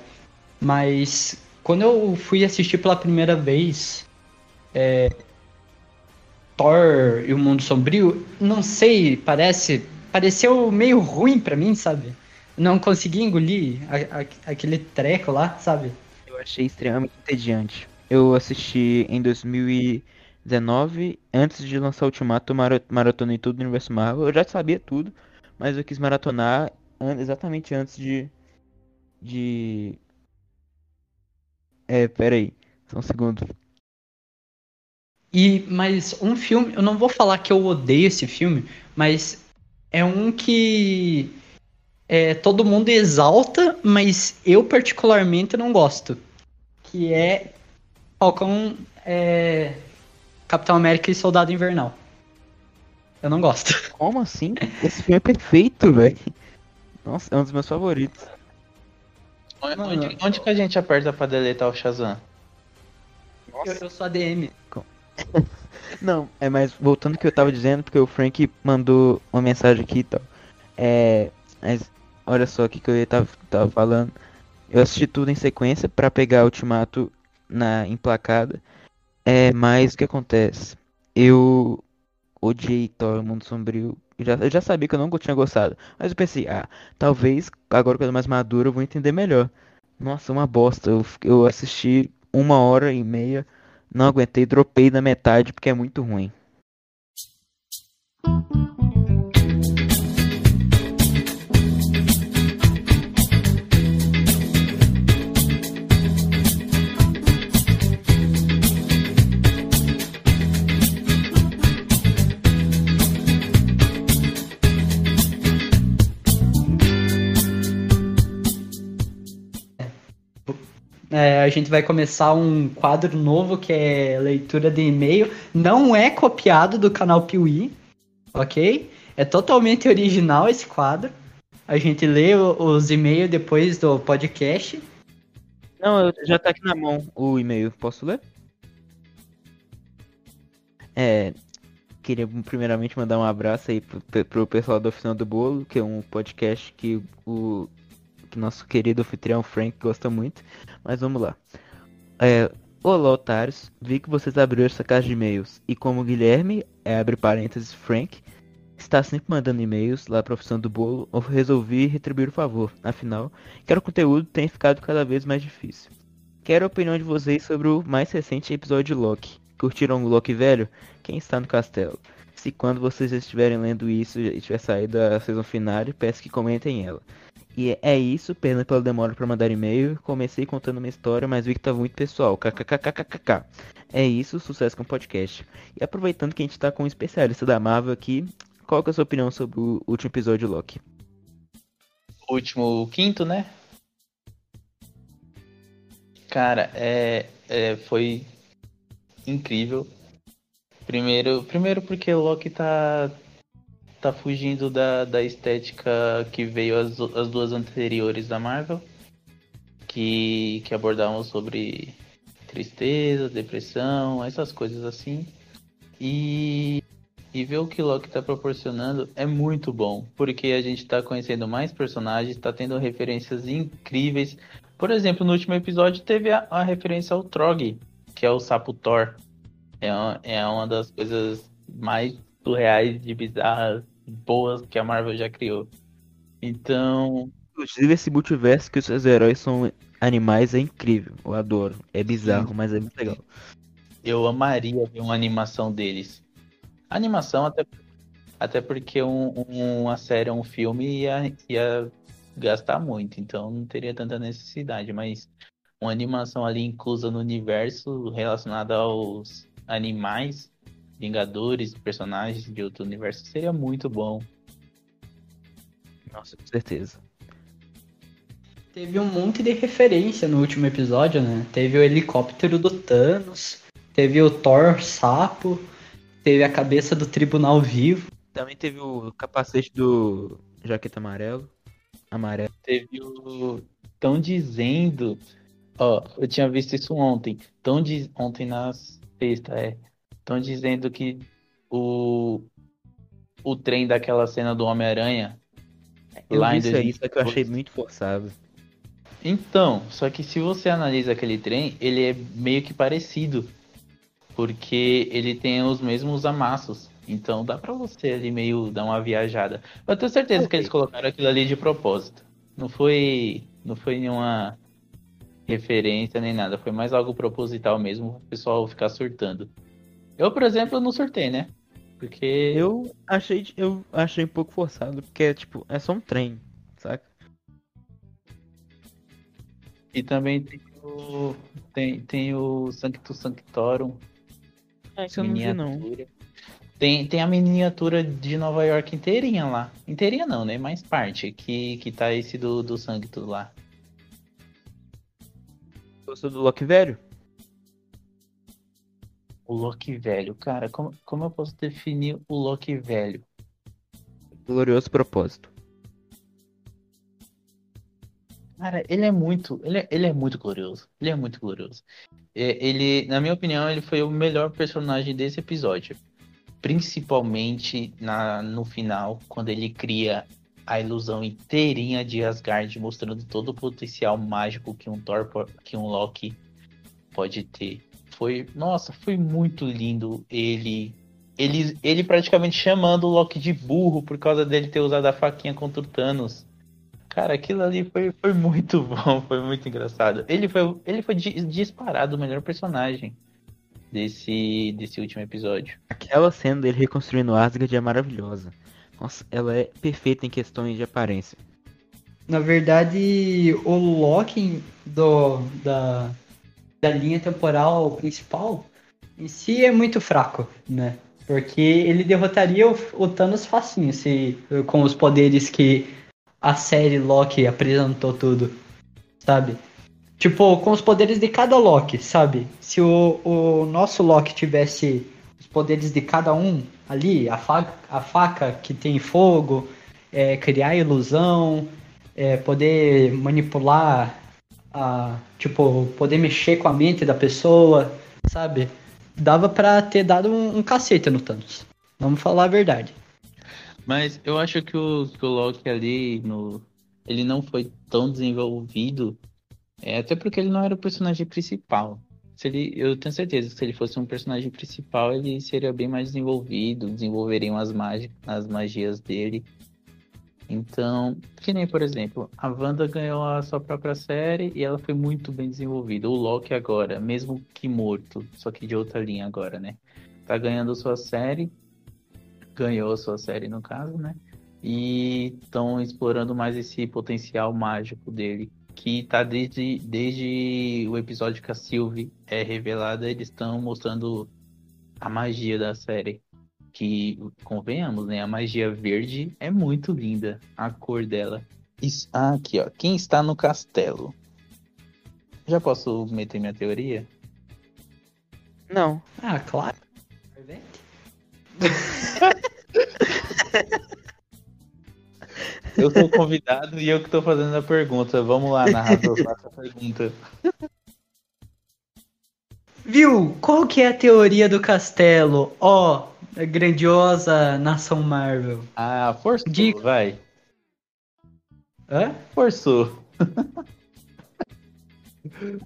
Mas quando eu fui assistir pela primeira vez é, Thor e o Mundo Sombrio, não sei, parece, pareceu meio ruim pra mim, sabe? Não consegui engolir a- a- aquele treco lá, sabe? Eu achei extremamente entediante. Eu assisti em 2019, antes de lançar Ultimato, maratonei tudo no universo Marvel. Eu já sabia tudo, mas eu quis maratonar exatamente antes de. De. É, pera aí, só um segundo. E, mas um filme, eu não vou falar que eu odeio esse filme, mas é um que é, todo mundo exalta, mas eu particularmente não gosto. Que é Falcão, é, Capitão América e Soldado Invernal. Eu não gosto. *laughs* Como assim? Esse filme é perfeito, velho. Nossa, é um dos meus favoritos. Onde, Mano, onde- onde que a gente aperta pra deletar o Shazam? Eu, eu sou ADM. *laughs* Não, é mais voltando ao que eu tava dizendo, porque o Frank mandou uma mensagem aqui e tal. É. Mas olha só o que, que eu tava, tava falando. Eu assisti tudo em sequência pra pegar o Ultimato na emplacada. É, mas o que acontece? Eu odiei Thor Mundo Sombrio. Eu já, eu já sabia que eu não tinha gostado. Mas eu pensei, ah, talvez agora que eu tô mais maduro eu vou entender melhor. Nossa, uma bosta. Eu, eu assisti uma hora e meia, não aguentei, dropei na metade porque é muito ruim. É, a gente vai começar um quadro novo que é leitura de e-mail. Não é copiado do canal Piuí, ok? É totalmente original esse quadro. A gente lê os e-mails depois do podcast. Não, já tá aqui na mão o e-mail. Posso ler? É. Queria primeiramente mandar um abraço aí pro, pro pessoal da Oficina do Bolo, que é um podcast que o que nosso querido anfitrião Frank gosta muito. Mas vamos lá. É, Olá, otários. Vi que vocês abriram essa caixa de e-mails. E como Guilherme, é, abre parênteses, Frank, está sempre mandando e-mails lá pra Oficina do Bolo, eu resolvi retribuir o favor. Afinal, quero conteúdo tenha ficado cada vez mais difícil. Quero a opinião de vocês sobre o mais recente episódio de Loki. Curtiram o Loki velho? Quem está no castelo? Se quando vocês estiverem lendo isso e tiver saído a season final, peço que comentem ela. E é isso, pena pela demora para mandar e-mail. Comecei contando uma história, mas vi que tava muito pessoal. KKKKKK. É isso, sucesso com o podcast. E aproveitando que a gente tá com um especialista da Marvel aqui, qual que é a sua opinião sobre o último episódio Loki? Último, quinto, né? Cara, é, é, foi incrível. Primeiro, primeiro porque o Loki tá, tá fugindo da, da estética que veio as, as duas anteriores da Marvel, que, que abordavam sobre tristeza, depressão, essas coisas assim. E, e ver o que Loki tá proporcionando é muito bom, porque a gente tá conhecendo mais personagens, tá tendo referências incríveis. Por exemplo, no último episódio teve a, a referência ao Trog, que é o sapo Thor. É uma, é uma das coisas mais surreais de bizarras, boas que a Marvel já criou. Então, Inclusive, esse multiverso que os seus heróis são animais é incrível. Eu adoro. É bizarro, mas é muito legal. eu amaria ver uma animação deles. Animação, até, até porque um- um- uma série, um filme ia, ia gastar muito, então não teria tanta necessidade, mas uma animação ali inclusa no universo relacionada aos animais, Vingadores, personagens de outro universo, seria muito bom. Nossa, com certeza. Teve um monte de referência no último episódio, né? Teve o helicóptero do Thanos, teve o Thor sapo, teve a cabeça do tribunal vivo. Também teve o capacete do Jaqueta Amarelo. Amarelo. Teve o. Estão dizendo. Ó, eu tinha visto isso ontem. Tão diz... Ontem na sexta, é. Estão dizendo que o. O trem daquela cena do Homem-Aranha. Eu Lá vi em isso aí, só que eu 2022. achei muito forçado. Então, só que se você analisa aquele trem, ele é meio que parecido. Porque ele tem os mesmos amassos. Então dá pra você ali meio dar uma viajada. Eu tenho certeza que eles colocaram aquilo ali de propósito. Não foi. Não foi nenhuma referência nem nada. Foi mais algo proposital mesmo pro pessoal ficar surtando. Eu, por exemplo, não surtei, né? Porque. Eu achei, eu achei um pouco forçado, porque tipo, é só um trem, saca? E também tem o. Tem, tem o Sanctus Sanctorum. É, isso eu não vi não. miniatura. Tem, tem a miniatura de Nova York inteirinha lá. Inteirinha não, né? Mais parte. Que, que tá esse do, do Sanctus lá. Gostou do Loki velho? O Loki velho. Cara, como, como eu posso definir o Loki velho? Glorioso propósito. Cara, ele é muito, ele é, ele é muito glorioso. Ele é muito glorioso. É, Ele, na minha opinião, ele foi o melhor personagem desse episódio. Principalmente na, no final, quando ele cria a ilusão inteirinha de Asgard, mostrando todo o potencial mágico que um Thor, que um Loki pode ter. Foi, nossa, foi muito lindo ele ele, ele praticamente chamando o Loki de burro por causa dele ter usado a faquinha contra o Thanos. Cara, aquilo ali foi, foi muito *laughs* bom, foi muito engraçado. Ele foi, ele foi di- disparado o melhor personagem desse, desse último episódio. Aquela cena dele reconstruindo Asgard é maravilhosa. Nossa, ela é perfeita em questões de aparência. Na verdade, o Loki do, da, da linha temporal principal em si é muito fraco, né? Porque ele derrotaria o, o Thanos facinho se, com os poderes que a série Loki apresentou tudo, sabe? Tipo, com os poderes de cada Loki, sabe? Se o, o nosso Loki tivesse os poderes de cada um ali, a faca, a faca que tem fogo, é, criar ilusão, é, poder manipular, a, tipo, poder mexer com a mente da pessoa, sabe? Dava pra ter dado um, um cacete no Thanos. Vamos falar a verdade. Mas eu acho que o, que o Loki ali, no, ele não foi tão desenvolvido, é, até porque ele não era o personagem principal. Se ele, eu tenho certeza que se ele fosse um personagem principal, ele seria bem mais desenvolvido, desenvolveriam as, magi as magias dele. Então, que nem, por exemplo, a Wanda ganhou a sua própria série e ela foi muito bem desenvolvida. O Loki agora, mesmo que morto, só que de outra linha agora, né? Tá ganhando sua série, ganhou sua série no caso, né? E estão explorando mais esse potencial mágico dele, que tá desde, desde o episódio que a Sylvie é revelada, eles estão mostrando a magia da série. Que, convenhamos, né? A magia verde é muito linda, a cor dela. Isso, ah, aqui, ó. Quem está no castelo? Já posso meter minha teoria? Não. Ah, claro. Eu sou convidado e eu que tô fazendo a pergunta. Vamos lá, narrador, *laughs* faça a pergunta. Viu? Qual que é a teoria do castelo? Ó, grandiosa nação Marvel. Ah, forçou, Dica. vai. Hã? Forçou. *laughs*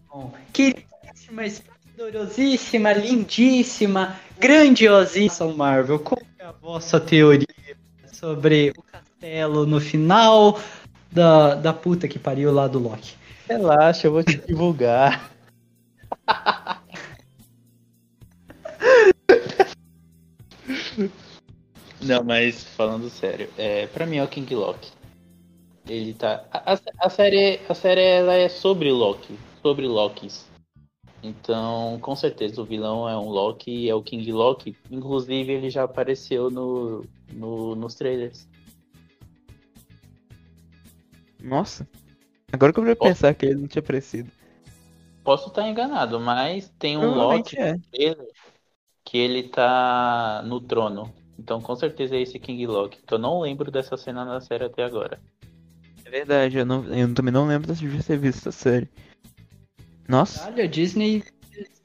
Bom, queridíssima, esplendorosíssima, lindíssima, grandiosíssima nação Marvel. Qual é a vossa teoria sobre o castelo no final da, da puta que pariu lá do Loki? Relaxa, eu vou te divulgar. *laughs* Não, mas falando sério, é, pra mim é o King Loki. Ele tá. A, a- série, a série ela é sobre Loki, sobre Lokis. Então, com certeza o vilão é um Loki, é o King Loki. Inclusive, ele já apareceu no, no, nos trailers. Nossa. Agora que eu vou pensar que ele não tinha aparecido. Posso estar enganado, mas tem um Loki é. que ele tá no trono. Então, com certeza é esse King Loki. Que eu não lembro dessa cena na série até agora. É verdade, eu, não, eu também não lembro de ter visto essa série. Nossa, Caralho, a Disney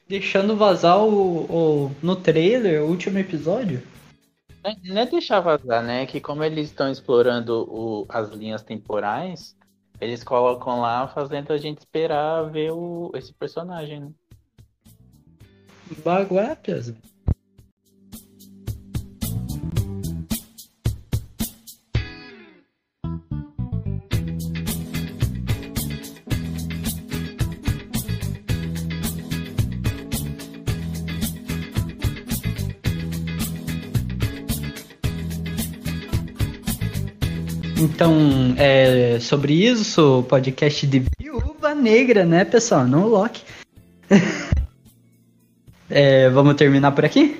deixando vazar o, o- no trailer o último episódio. Não é- Não é deixar vazar, né? Que como eles estão explorando o- as linhas temporais, eles colocam lá fazendo a gente esperar ver o, esse personagem, né? Baguapias. Então, é sobre isso, o podcast de Viúva Negra, né, pessoal? Não o Loki. *laughs* É, vamos terminar por aqui?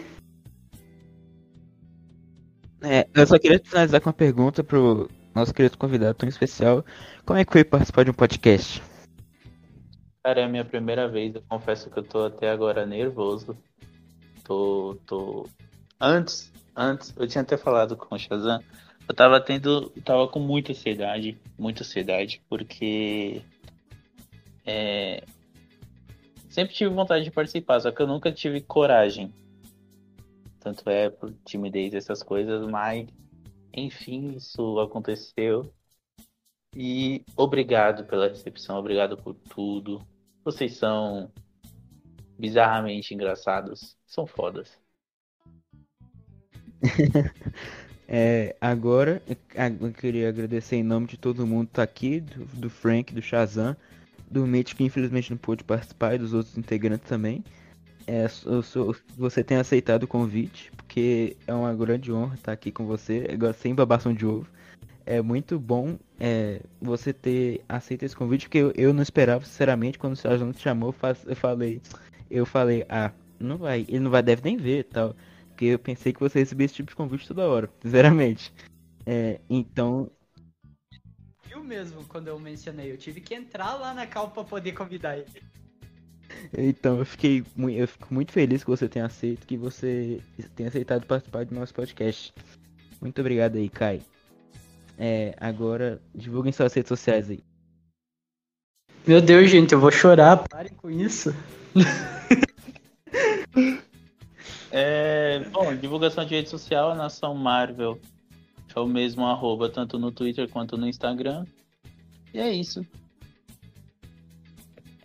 é, eu só queria finalizar com uma pergunta pro nosso querido convidado tão especial. Como é que foi participar de um podcast? Cara, é a minha primeira vez. Eu confesso que eu tô até agora nervoso. Tô, tô. Antes, antes, eu tinha até falado com o Shazam. Eu tava tendo. Tava com muita ansiedade. Muita ansiedade. Porque É, Sempre tive vontade de participar, só que eu nunca tive coragem. Tanto é por timidez essas coisas, mas enfim, isso aconteceu. E obrigado pela recepção, obrigado por tudo. Vocês são bizarramente engraçados, são fodas. *laughs* É, agora eu queria agradecer em nome de todo mundo que tá aqui, do, do Frank, do Shazam, do Mitch, que infelizmente não pôde participar, e dos outros integrantes também. É, eu sou- você tem aceitado o convite, porque é uma grande honra estar aqui com você, agora sem babação de ovo. É muito bom é, você ter aceito esse convite, porque eu, eu não esperava, sinceramente, quando o Sérgio te chamou, eu eu falei, eu falei, ah, não vai, ele não vai, deve nem ver tal. Porque eu pensei que você recebia esse tipo de convite toda hora, *laughs* sinceramente. É, então, Viu mesmo quando eu mencionei? Eu tive que entrar lá na cal pra poder convidar ele. Então, eu fiquei eu fico muito feliz que você tenha aceito, que você tenha aceitado participar do nosso podcast. Muito obrigado aí, Kai. É, agora, divulguem suas redes sociais aí. Meu Deus, gente, eu vou chorar. Parem com isso. *laughs* É, bom, divulgação de rede social, a Nação Marvel é o mesmo arroba, tanto no Twitter quanto no Instagram. E é isso.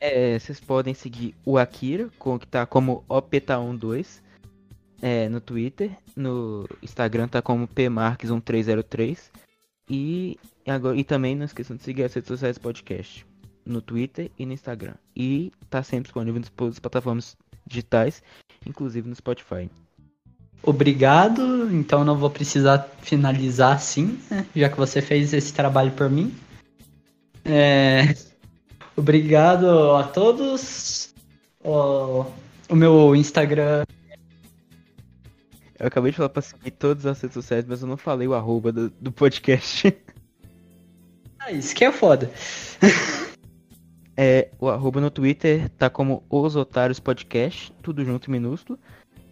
É, vocês podem seguir o Akira, que tá como OPTA12, é, no Twitter. No Instagram tá como PMarques1303. E, agora, e também não esqueçam de seguir as redes sociais do podcast. No Twitter e no Instagram. E tá sempre disponível nas plataformas digitais, inclusive no Spotify. Obrigado. Então não vou precisar finalizar assim, né? Já que você fez esse trabalho por mim. É, *laughs* Obrigado a todos. O, o meu Instagram. Eu acabei de falar pra seguir todas as redes sociais, mas eu não falei o arroba do, do podcast. *laughs* Ah, isso que é foda. *laughs* É, o arroba no Twitter tá como Os Otários Podcast, tudo junto em minúsculo.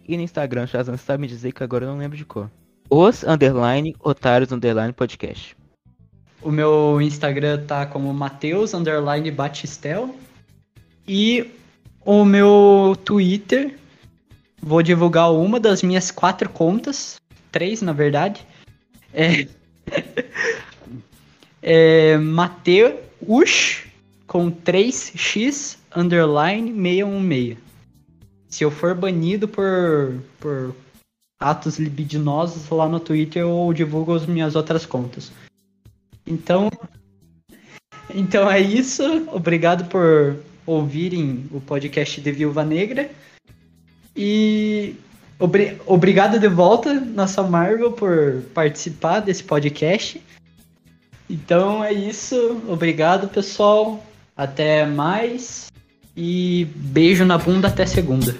E no Instagram, Shazam sabe me dizer que agora eu não lembro de cor. Os underline Otários underline podcast. O meu Instagram tá como Mateus underline Batistel. E o meu Twitter, vou divulgar uma das minhas quatro contas, três na verdade. É, *laughs* é Mateus com 3x underline 616. Se eu for banido por, por atos libidinosos lá no Twitter, eu divulgo as minhas outras contas. Então, então é isso. Obrigado por ouvirem o podcast de Viúva Negra. E obri- obrigado de volta, nossa Marvel, por participar desse podcast. Então é isso. Obrigado, pessoal. Até mais. E beijo na bunda até segunda.